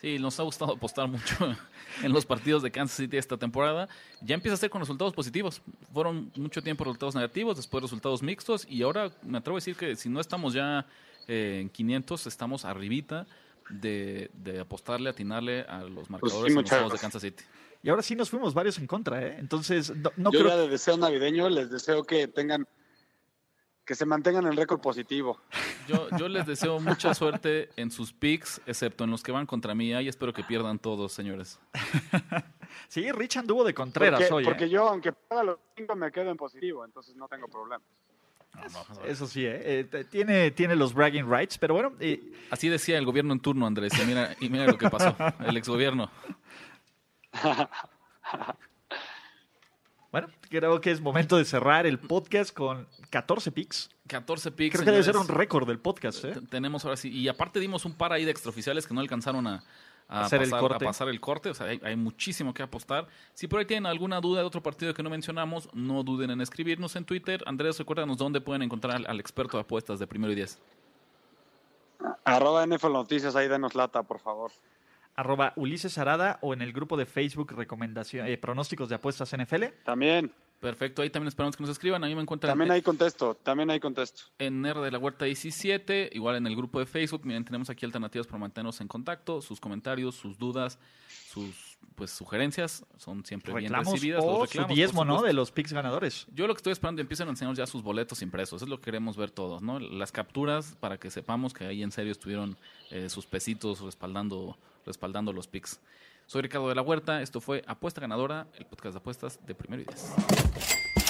[SPEAKER 3] Sí, nos ha gustado apostar mucho en los partidos de Kansas City esta temporada. Ya empieza a ser con resultados positivos. Fueron mucho tiempo resultados negativos, después resultados mixtos y ahora me atrevo a decir que si no estamos ya eh, en 500, estamos arribita de, de apostarle, atinarle a los marcadores en los juegos de Kansas City.
[SPEAKER 4] Y ahora sí nos fuimos varios en contra, ¿eh? Entonces, no, no
[SPEAKER 5] Yo
[SPEAKER 4] creo...
[SPEAKER 5] ya de deseo navideño les deseo que tengan, que se mantengan en récord positivo.
[SPEAKER 3] Yo, yo les deseo mucha suerte en sus picks, excepto en los que van contra mí. Y espero que pierdan todos, señores.
[SPEAKER 4] Sí, Rich anduvo de Contreras
[SPEAKER 5] Porque,
[SPEAKER 4] hoy, ¿eh?
[SPEAKER 5] porque yo, aunque paga los cinco, me quedo en positivo, entonces no tengo
[SPEAKER 4] Eso sí, ¿eh? Eh, tiene, tiene los bragging rights, pero bueno, eh,
[SPEAKER 3] Así decía el gobierno en turno, Andrés. Y mira, y mira lo que pasó. El exgobierno.
[SPEAKER 4] bueno, creo que es momento de cerrar el podcast con 14 picks.
[SPEAKER 3] 14 picks.
[SPEAKER 4] Creo que debe ser un récord del podcast, ¿eh?
[SPEAKER 3] Tenemos ahora sí. Y aparte dimos un par ahí de extraoficiales que no alcanzaron a, a
[SPEAKER 4] Hacer el
[SPEAKER 3] pasar,
[SPEAKER 4] corte.
[SPEAKER 3] a pasar el corte. O sea, hay, hay muchísimo que apostar. Si por ahí tienen alguna duda de otro partido que no mencionamos, no duden en escribirnos en Twitter. Andrés, recuérdanos dónde pueden encontrar al, al experto de apuestas de primero y diez.
[SPEAKER 5] Arroba NFL Noticias, ahí denos lata, por favor.
[SPEAKER 4] Arroba Ulises Arada o en el grupo de Facebook recomendación, eh, pronósticos de apuestas NFL.
[SPEAKER 5] También,
[SPEAKER 3] Perfecto, ahí también esperamos que nos escriban. A mí me encuentran
[SPEAKER 5] también hay contesto, también hay contesto.
[SPEAKER 3] en Nerd de la Huerta 17, igual en el grupo de Facebook. Miren, tenemos aquí alternativas para mantenernos en contacto. Sus comentarios, sus dudas, sus pues sugerencias son siempre bien recibidas.
[SPEAKER 4] o
[SPEAKER 3] los
[SPEAKER 4] su
[SPEAKER 3] reclamos, por
[SPEAKER 4] diezmo, ¿no? De los picks ganadores.
[SPEAKER 3] Yo lo que estoy esperando empiecen a enseñarnos ya sus boletos impresos. Es lo que queremos ver todos, ¿no? Las capturas para que sepamos que ahí en serio estuvieron eh, sus pesitos respaldando, respaldando los picks. Soy Ricardo de la Huerta. Esto fue Apuesta Ganadora, el podcast de apuestas de primero y diez.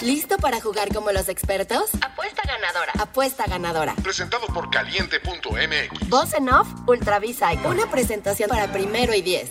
[SPEAKER 1] ¿Listo para jugar como los expertos? Apuesta ganadora. Apuesta ganadora.
[SPEAKER 2] Presentado por caliente.mx.
[SPEAKER 1] Voz en off, Ultra Psycho. Una presentación para primero y diez.